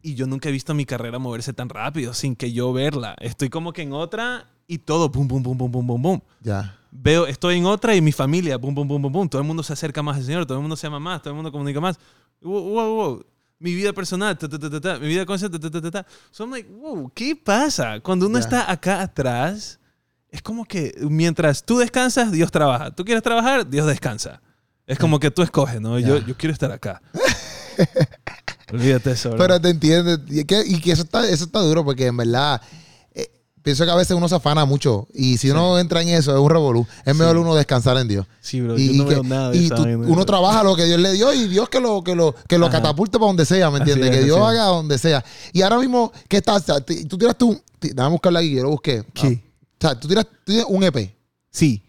B: Y yo nunca he visto mi carrera moverse tan rápido sin que yo verla. Estoy como que en otra y todo, pum, pum, pum, pum, pum, pum, pum.
A: Ya.
B: Veo, estoy en otra y mi familia, pum, pum, pum, pum, pum. Todo el mundo se acerca más al Señor, todo el mundo se ama más, todo el mundo comunica más. Wow, wow, wow. Mi vida personal, ta, ta, ta, ta, ta. mi vida consciente, ta, ta, ta, ta. So I'm like, wow, ¿qué pasa? Cuando uno
A: Ya.
B: está acá atrás, es como que mientras tú descansas, Dios trabaja. Tú quieres trabajar, Dios descansa. Es como que tú escoges, ¿no? Yo, yo quiero estar acá. Olvídate eso.
A: Pero te entiendes. Y que, y que eso, está, eso está duro porque en verdad eh, pienso que a veces uno se afana mucho. Y si uno entra en eso, es un revolú. Es mejor uno descansar en Dios.
B: sí, bro,
A: Y,
B: yo no
A: que-
B: veo nada de
A: y tú- uno trabaja lo que Dios le dio y Dios que lo, que lo, que lo
B: Ajá.
A: catapulte para donde sea, ¿me entiendes?
B: es,
A: que Dios haga donde sea. Y ahora mismo, ¿qué estás? Tú tiras ti- Déjame buscarla aquí, yo lo busqué.
B: ¿Qué?
A: O sea, tú tiras, tú tienes un EP.
B: Sí,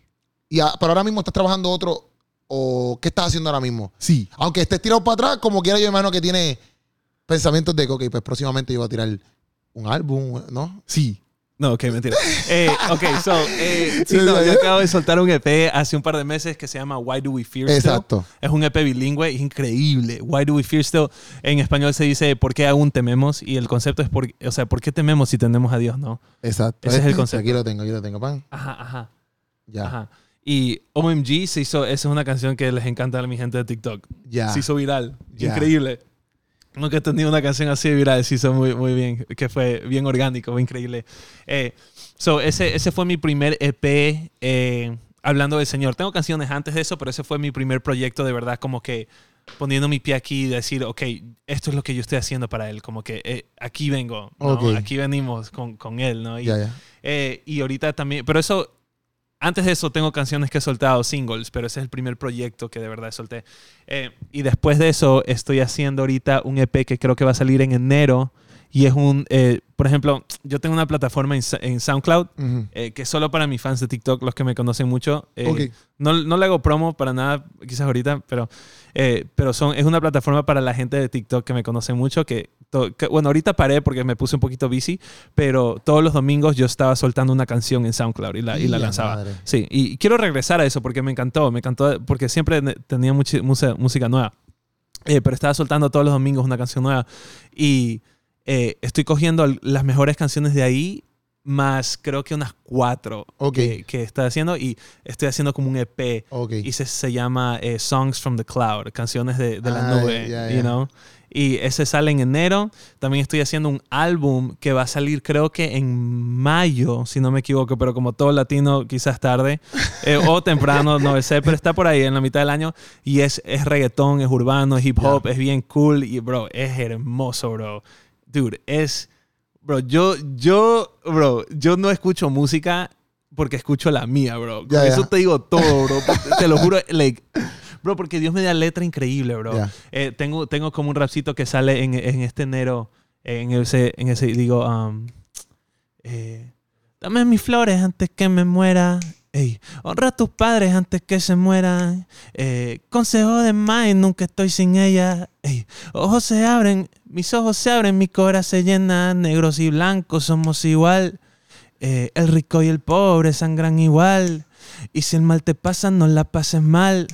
A: Y a- pero ahora mismo estás trabajando otro. ¿O qué estás haciendo ahora mismo?
B: sí.
A: Aunque estés tirado para atrás, como quiera, yo imagino que tiene pensamientos de que, ok, pues próximamente yo voy a tirar un álbum, ¿no?
B: Sí. No, ok, mentira. Eh, ok, so, eh, sí, no, yo acabo de soltar un EP hace un par de meses que se llama Why Do We Fear Still.
A: Exacto.
B: Es un EP bilingüe, es increíble. Why Do We Fear Still? En español se dice ¿por qué aún tememos? Y el concepto es, por, o sea, ¿por qué tememos si tenemos a Dios, no?
A: Exacto.
B: Ese es el concepto.
A: Aquí lo tengo, aquí lo tengo, pan.
B: Ajá, ajá,
A: Ya.
B: ajá. Y OMG se hizo, esa es una canción que les encanta a mi gente de TikTok.
A: Ya.
B: Se hizo viral.
A: Ya.
B: Increíble. Nunca he tenido una canción así de viral, se hizo muy, muy bien, que fue bien orgánico, fue increíble. Eh, so, ese, ese fue mi primer EP eh, hablando del Señor. Tengo canciones antes de eso, pero ese fue mi primer proyecto de verdad, como que poniendo mi pie aquí y decir, ok, esto es lo que yo estoy haciendo para Él, como que eh, aquí vengo, ¿no?
A: Ok.
B: aquí venimos con, con Él, ¿no? Y, eh, y ahorita también, pero eso, antes de eso tengo canciones que he soltado, singles, pero ese es el primer proyecto que de verdad solté. Eh, y después de eso estoy haciendo ahorita un EP que creo que va a salir en enero. Y es un, eh, por ejemplo, yo tengo una plataforma en, en SoundCloud
A: Ujú.
B: eh, que es solo para mis fans de TikTok, los que me conocen mucho. Eh,
A: Ok.
B: no, no le hago promo para nada, quizás ahorita, pero, eh, pero son, es una plataforma para la gente de TikTok que me conoce mucho. Que, to- que- bueno, ahorita paré porque me puse un poquito busy, pero todos los domingos yo estaba soltando una canción en SoundCloud y la, y la lanzaba.
A: madre.
B: Sí, y quiero regresar a eso porque me encantó, me encantó porque siempre tenía mucha música, música nueva. Eh, pero estaba soltando todos los domingos una canción nueva y eh, estoy cogiendo las mejores canciones de ahí más creo que unas cuatro
A: Ok.
B: que, que estoy haciendo y estoy haciendo como un EP
A: Ok.
B: y se, se llama eh, Songs from the Cloud, canciones de, de la
A: Ah,
B: nube,
A: ya,
B: you
A: ya.
B: know? Y ese sale en enero. También estoy haciendo un álbum que va a salir creo que en mayo, si no me equivoco, pero como todo latino quizás tarde eh, o temprano, no sé, pero está por ahí en la mitad del año y es, es reggaetón, es urbano, es hip hop, es bien cool y bro, es hermoso, bro. Dude, es... Bro, yo, yo, bro, yo no escucho música porque escucho la mía, bro. Con eso te digo todo, bro. te lo juro, like, bro, porque Dios me da letra increíble, bro. Eh, tengo, tengo como un rapcito que sale en, en este enero, en ese, en ese digo, um, Eh, dame mis flores antes que me muera. Ey, honra a tus padres antes que se mueran. Eh, consejo de más nunca estoy sin ella. Ey, ojos se abren, mis ojos se abren, mi corazón se llena. Negros y blancos somos igual. Eh, el rico y el pobre sangran igual. Y si el mal te pasa, no la pases mal.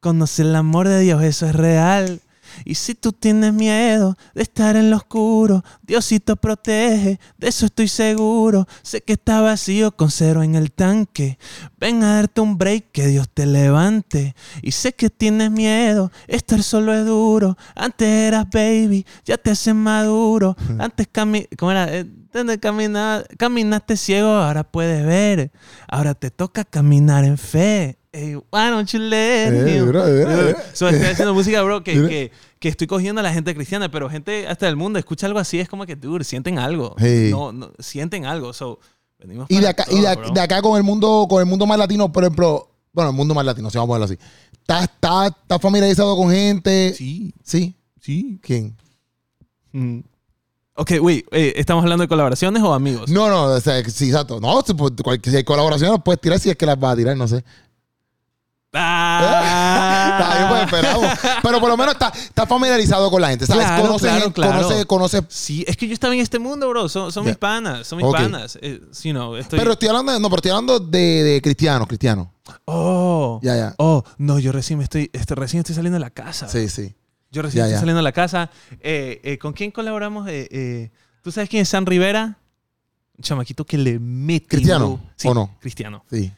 B: Conoce el amor de Dios, eso es real. Y si tú tienes miedo de estar en lo oscuro, Diosito protege, de eso estoy seguro. Sé que está vacío con cero en el tanque. Ven a darte un break, que Dios te levante. Y sé que tienes miedo, estar solo es duro. Antes eras baby, ya te haces maduro. Antes cami ¿cómo era? Eh, caminaste ciego, ahora puedes ver. Ahora te toca caminar en fe. Hey, why don't you let
A: Eh, bro, eh, eh.
B: So, estoy haciendo música, bro, que, que, que estoy cogiendo a la gente cristiana, pero gente hasta del mundo escucha algo así, es como que, dude, sienten algo.
A: Sí.
B: No, no, sienten algo. So, venimos
A: Y de acá,
B: todo,
A: y de,
B: bro.
A: de acá con el mundo, con el mundo más latino, por ejemplo, bueno, el mundo más latino, si vamos a verlo así. ¿Estás está, está familiarizado con gente?
B: Sí,
A: ¿Sí?
B: sí.
A: ¿Quién?
B: Mm. Ok, wait, eh, ¿estamos hablando de colaboraciones o amigos?
A: No, no, o sea, sí, exacto. No, si, pues, hay colaboraciones, puedes tirar si es que las vas a tirar, no sé. Está bien, pues esperamos. Pero por lo menos está, está familiarizado con la gente, ¿sabes?
B: Claro,
A: conoce,
B: claro,
A: conoce, conoce.
B: Sí, es que yo estaba en este mundo, bro. Son, mis panas, son mis panas. Eh, you know, estoy...
A: Pero estoy hablando de, no, pero estoy hablando de, de cristianos, cristianos.
B: Oh,
A: Ya, ya.
B: oh, no, yo recién me estoy, este, recién estoy saliendo de la casa.
A: Sí, sí.
B: Yo recién estoy saliendo de la casa. Eh, eh, ¿Con quién colaboramos? Eh, ¿Tú sabes quién es San Rivera? Un chamaquito que le mete.
A: ¿Cristiano.
B: Sí,
A: o no?
B: Cristiano.
A: Sí.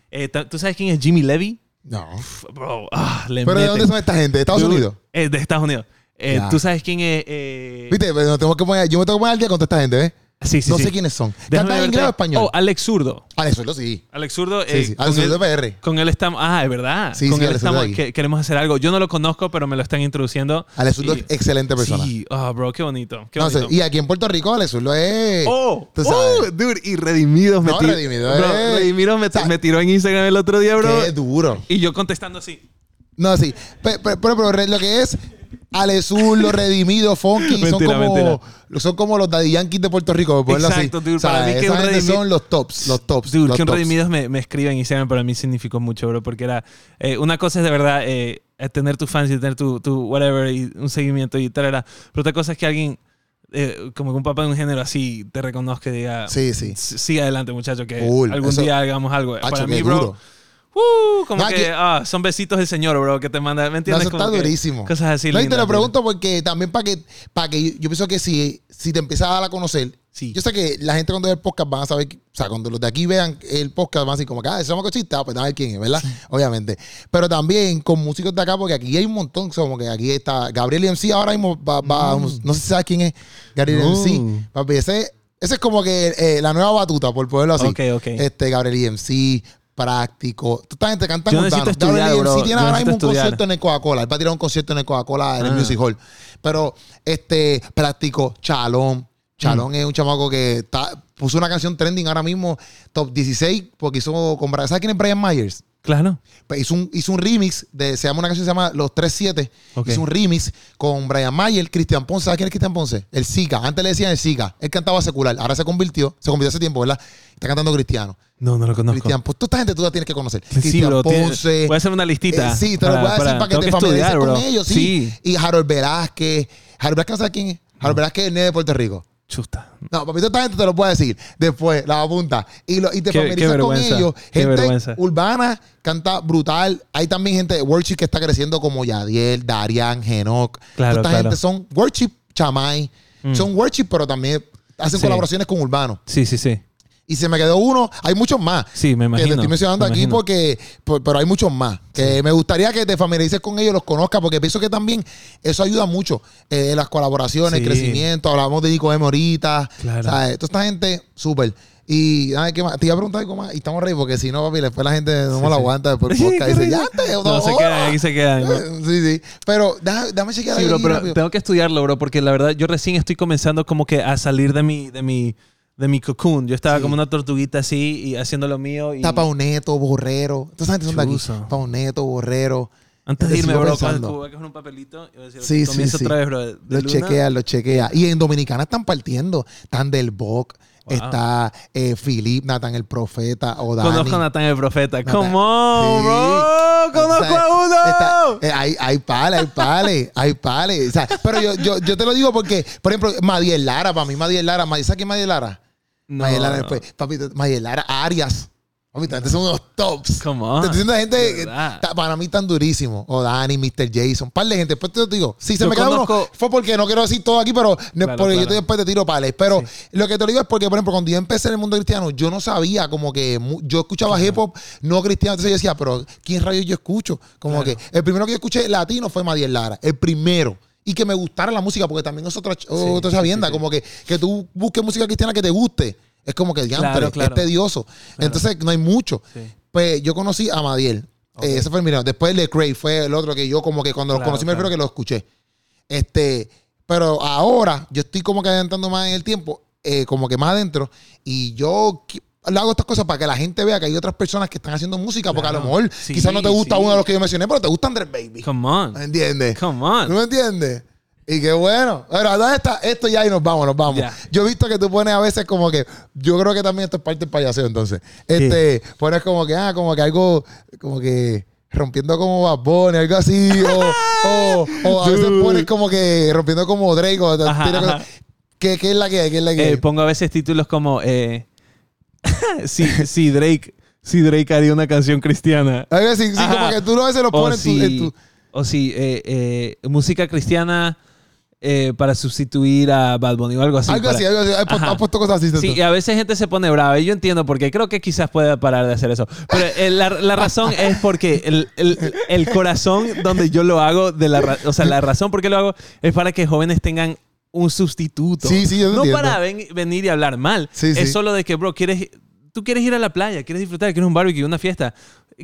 B: ¿Tú sabes quién es Jimmy Levy?
A: No.
B: Bro, ah, le
A: ¿Pero de dónde son esta gente? ¿De Estados
B: Dude,
A: Unidos?
B: eh, de Estados Unidos. Eh. ¿Tú sabes quién es? eh,
A: ¿Viste? Pero tenemos que poner, yo me tengo que poner al día con toda esta gente, ¿ves?
B: Sí, sí,
A: no
B: sí.
A: sé quiénes son.
B: Déjame
A: ¿Cantan en inglés o español?
B: Oh, Alex Zurdo.
A: Alex Sueldo, sí.
B: Alex Zurdo.
A: Sí,
B: eh,
A: sí.
B: con
A: Alex
B: él-
A: PR.
B: Con él estamos. Ah, es verdad.
A: Sí,
B: con
A: sí,
B: él
A: Alex Zurdo
B: estamos. que- queremos hacer algo. Yo no lo conozco, pero me lo están introduciendo.
A: Alex
B: Y-
A: es excelente persona.
B: Sí, oh, bro, qué bonito. Qué
A: No sé, y aquí en Puerto Rico, Alex Sueldo es.
B: Oh, oh, dude, y Redimidos me tiró.
A: Redimidos,
B: Bro,
A: eh.
B: Redimidos me,
A: O sea,
B: me tiró en Instagram el otro día, bro.
A: Qué duro.
B: Y yo contestando así.
A: No, sí. Pe- pe- Pero, pero, re- lo que es Alezur, los redimidos, Funky, son como,
B: mentira.
A: son como los Daddy Yankees de Puerto Rico, por
B: Exacto,
A: así.
B: dude,
A: O sea,
B: para mí que
A: son los tops, los tops.
B: Dude,
A: los
B: que un. Redimidos me, me escriba en Instagram para mí significó mucho, bro, porque era eh, una cosa es de verdad eh, tener tus fans y tener tu, tu whatever y un seguimiento y tal, era. pero otra cosa es que alguien eh, como que un papá de un género así te reconozca y diga
A: Sí, sí.
B: "S- sigue adelante muchacho que
A: Cool,
B: algún
A: eso-
B: día hagamos algo
A: Hacho,
B: para mí bro
A: duro.
B: Uh, como
A: No,
B: que,
A: que-
B: ah, son besitos del señor bro que te manda ¿me
A: No,
B: entiendes?
A: eso está
B: que
A: durísimo.
B: cosas así
A: No, y te lo pregunto porque también para que, para que yo, pienso que si, si te empiezas a dar a conocer,
B: Sí.
A: yo sé que la gente cuando ve el podcast van a saber, que- o sea, cuando los de aquí vean el podcast van a decir como que, ah, somos cochista, pues a ver quién es, ¿verdad? Obviamente. Pero también con músicos de acá, porque aquí hay un montón, como que aquí está Gabriel MC ahora mismo va, va- no sé si sabes quién es Gabriel
B: No.
A: MC. Papi, ese, ese es como que eh, la nueva batuta, por ponerlo así.
B: Ok, ok.
A: Este, Gabriel MC, práctico. Tú esta gente canta
B: Yo necesito estudiar, bro.
A: Tiene ahora mismo un
B: estudiar.
A: concierto en el Coca-Cola. Él va a tirar un concierto en el Coca-Cola en el
B: Ah.
A: Music Hall. Pero, este, práctico, Chalón. Chalón es un chamaco que está, puso una canción trending ahora mismo, top 16, porque hizo con Brian. ¿Sabes quién es Brian Myers?
B: Claro
A: Pues hizo un, hizo un remix de, se llama una canción que se llama Los 37.
B: Ok.
A: Hizo un remix con Brian Mayer, Cristian Ponce. ¿Sabes quién es Cristian Ponce? El Zika. Antes le decían el Zika. Él cantaba secular. Ahora se convirtió, se convirtió hace tiempo, ¿verdad? Está cantando cristiano.
B: no no lo conozco
A: Cristian Ponce. Toda esta gente tú la tienes que conocer.
B: Sí,
A: Cristian
B: bro, tiene-
A: Ponce.
B: voy a hacer una listita
A: Eh, sí, te lo voy a decir
B: para-
A: para, que te familiarices con ellos. Sí.
B: Sí.
A: Y Harold Velázquez. Harold Velázquez, ¿no sabes quién es? Harold Velázquez es el nene de Puerto Rico.
B: Chusta
A: No, papito, esta gente te lo puede decir. Después, la apunta. Y, lo, y te
B: Qué-
A: familiarizas
B: qué
A: con ellos. Gente urbana, canta brutal. Hay también gente de worship que está creciendo como Yadiel, Darian, Genoc.
B: Claro,
A: esta
B: claro.
A: gente son worship chamay.
B: Mm.
A: Son worship, pero también hacen
B: Sí.
A: colaboraciones con urbanos.
B: sí sí sí
A: Y se me quedó uno. Hay muchos más.
B: Sí, me
A: Que te
B: imagino.
A: estoy mencionando
B: me
A: aquí
B: imagino.
A: porque, por- pero hay muchos más. Que me gustaría que te familiarices con ellos, los conozcas, porque pienso que también eso ayuda mucho. Eh, las colaboraciones,
B: Sí.
A: crecimiento. Hablamos de Nico M ahorita.
B: Claro.
A: ¿sabes? Toda esta gente, súper. Y nada, ¿qué más? Te iba a preguntar algo más. Y estamos reír porque si no, papi, después la gente no me la
B: sí.
A: aguanta después
B: Sí,
A: el podcast. Y dice, ya te.
B: No, se quedan, aquí se quedan. bro.
A: Sí, sí. Pero déjame, déjame chequear
B: Sí,
A: ahí
B: bro, pero
A: rápido.
B: tengo que estudiarlo, bro, porque la verdad yo recién estoy comenzando como que a salir de mi, de mi, de mi cocoon. Yo estaba
A: Sí.
B: como una tortuguita así y haciendo lo mío. Y...
A: Está Pauneto, Borrero. Esa gente son de aquí. Pauneto, Borrero.
B: Antes de irme, bro, a coger un papelito
A: Sí, sí, sí.
B: otra vez, bro. de
A: Lo
B: Luna.
A: chequea, lo chequea. Y en Dominicana están partiendo. Están del Boc,
B: Wow.
A: está eh, Philip, Nathan el Profeta o Dani.
B: Conozco a Natán el Profeta. Come on,
A: Sí.
B: bro. Conozco
A: O sea,
B: a uno.
A: está- eh, hay, hay pales, hay pales, hay pales. O sea, pero yo, yo, yo te lo digo porque, por ejemplo, Madiel Lara, para mí Madiel Lara, ¿sabes quién es Madiel Lara?
B: No,
A: Madiel Lara
B: no.
A: después, papito, Madiel Lara, Arias. Papito, estos son unos tops.
B: Come
A: Te
B: on.
A: estoy diciendo gente que para mí tan durísimo. O Dani, Mr. Jason, par de gente. Después te lo digo. Si se
B: Yo
A: me queda uno,
B: conozco-
A: fue porque no quiero decir todo aquí, pero no es
B: Claro,
A: porque yo
B: claro.
A: te- después te tiro pales. Pero lo que te digo es porque, por ejemplo, cuando yo empecé en el mundo cristiano, yo no sabía como que yo escuchaba hip hop no cristiano. Entonces yo decía, pero ¿quién rayos yo escucho? Como que el primero que yo escuché latino fue Madiel Lara. El primero. Y que me gustara la música, porque también es otra, otra
B: sí,
A: sabienda.
B: sí, sí.
A: Como que, que tú busques música cristiana que te guste. Es como que diantre,
B: Claro, claro.
A: es tedioso. Entonces no hay mucho. Pues yo conocí a Madiel. Eh, ese fue el primero. Después Le Cray fue el otro que yo como que cuando lo conocí me refiero que lo escuché. Este, pero ahora yo estoy como que adelantando más en el tiempo, eh, como que más adentro, y yo le hago estas cosas para que la gente vea que hay otras personas que están haciendo música, porque a lo mejor
B: Sí,
A: quizás no te gusta
B: sí.
A: uno de los que yo mencioné, pero te gusta Andrés Baby.
B: Come on.
A: ¿Me entiendes?
B: Come
A: ¿Tú
B: on.
A: me entiendes? Y qué bueno. ¿dónde está? Esto ya y nos vamos, nos vamos. Yo he visto que tú pones a veces como que. Yo creo que también esto es parte del payaseo, entonces. Este, pones como que, ah, como que algo, como que rompiendo como Bad Bunny, algo así. o, o, o a veces pones como que rompiendo como Drake. O,
B: Ajá, ajá.
A: ¿Qué, ¿Qué es la que hay? ¿Qué es la que hay?
B: Eh, pongo a veces títulos como eh, si, si Drake si Drake haría una canción cristiana
A: sí, como que tú a veces lo pones en tu- en
B: si,
A: tu.
B: o si eh, eh, música cristiana eh, para sustituir a Bad Bunny o algo así.
A: algo
B: para-
A: así, algo así. Puesto, cosas así.
B: Sí, a veces gente se pone brava y yo entiendo porque creo que quizás pueda parar de hacer eso. Pero eh, la, la razón es porque el, el- el corazón donde yo lo hago, de la, ra- o sea, la razón por qué lo hago es para que jóvenes tengan un sustituto.
A: Sí, sí, yo
B: No
A: entiendo.
B: para ven- venir y hablar mal.
A: Sí,
B: es
A: sí.
B: solo de que, bro, quieres, tú quieres ir a la playa, quieres disfrutar, quieres un barbecue, una fiesta.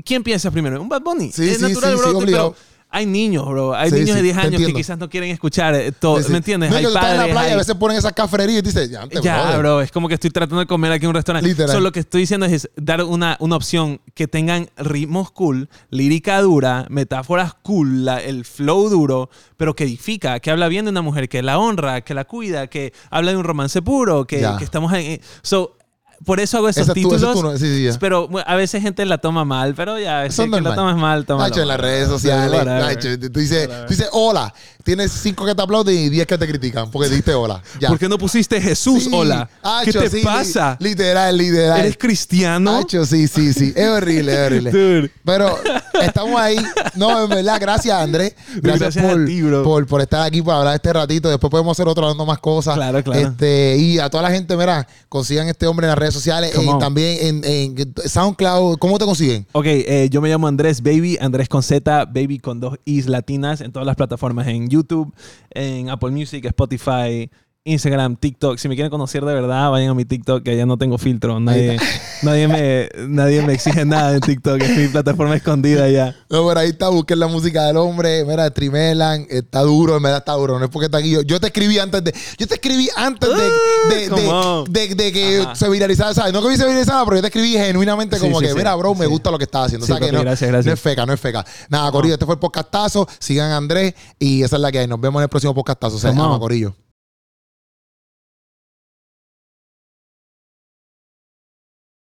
B: ¿Quién piensa primero? ¿Un Bad Bunny?
A: Sí,
B: es natural, bro. pero hay niños, bro. Hay
A: Sí,
B: niños
A: sí,
B: de 10
A: te
B: años que quizás no quieren escuchar eh, todo.
A: Sí.
B: ¿Me entiendes?
A: No, es
B: hay
A: estás en la
B: padres,
A: playa y a
B: hay-
A: veces ponen esas cafrerías y dices, ya, antes,
B: ya,
A: brother.
B: bro, es como que estoy tratando de comer aquí en un restaurante.
A: Literal.
B: Solo lo que estoy diciendo es dar una, una opción que tengan ritmos cool, lírica dura, metáforas cool, la- el flow duro, pero que edifica, que habla bien de una mujer, que la honra, que la cuida, que habla de un romance puro, que, que estamos en... So, por eso hago esos
A: Esa
B: títulos.
A: tu- sí, sí.
B: Pero a veces gente la toma mal, pero ya,
A: es
B: que la tomas mal, toma
A: Nacho, en las redes sociales. Nacho, tú, dices, tú dices hola. Tienes cinco que te aplauden y diez que te critican porque dijiste hola. Ya.
B: ¿Por qué no pusiste Jesús?
A: Sí.
B: Hola. ¿Qué te
A: sí, li-
B: pasa?
A: literal, literal.
B: ¿Eres cristiano?
A: Hacho, sí, sí, sí. Es horrible, es horrible.
B: Dude.
A: Pero estamos ahí. No, en verdad, gracias, Andrés. Gracias,
B: Gracias a
A: por,
B: ti, bro.
A: por, por estar aquí, por hablar este ratito. Después podemos hacer otro hablando más cosas.
B: Claro, claro.
A: Este, y a toda la gente, mira, consigan este hombre en las redes sociales. Y
B: on.
A: también en, en SoundCloud. ¿Cómo te consiguen?
B: Ok, eh, yo me llamo Andrés Baby, Andrés con Z, Baby con dos Is latinas en todas las plataformas, en YouTube, en Apple Music, Spotify, Instagram, TikTok. Si me quieren conocer de verdad, vayan a mi TikTok, que allá no tengo filtro. Nadie, nadie, me, nadie me exige nada en TikTok, es mi plataforma escondida ya.
A: No, por ahí está, busquen la música del hombre. Mira, Trimelan, está duro, en verdad está duro. No es porque está aquí. Yo, yo te escribí antes de. Yo te escribí antes de, de,
B: come
A: de, de- de que
B: Ajá.
A: se viralizara. ¿sabes? No que se viralizara, pero yo te escribí genuinamente como
B: sí,
A: que, mira, bro, me gusta lo que estás haciendo.
B: Sí,
A: o sea que
B: papi,
A: no,
B: gracias,
A: no
B: gracias.
A: es feca, no es feca. Nada, Corillo, este fue el podcastazo. Sigan a Andrés y esa es la que hay. Nos vemos en el próximo podcastazo. O sea,
B: Come on.
A: ama, Corillo.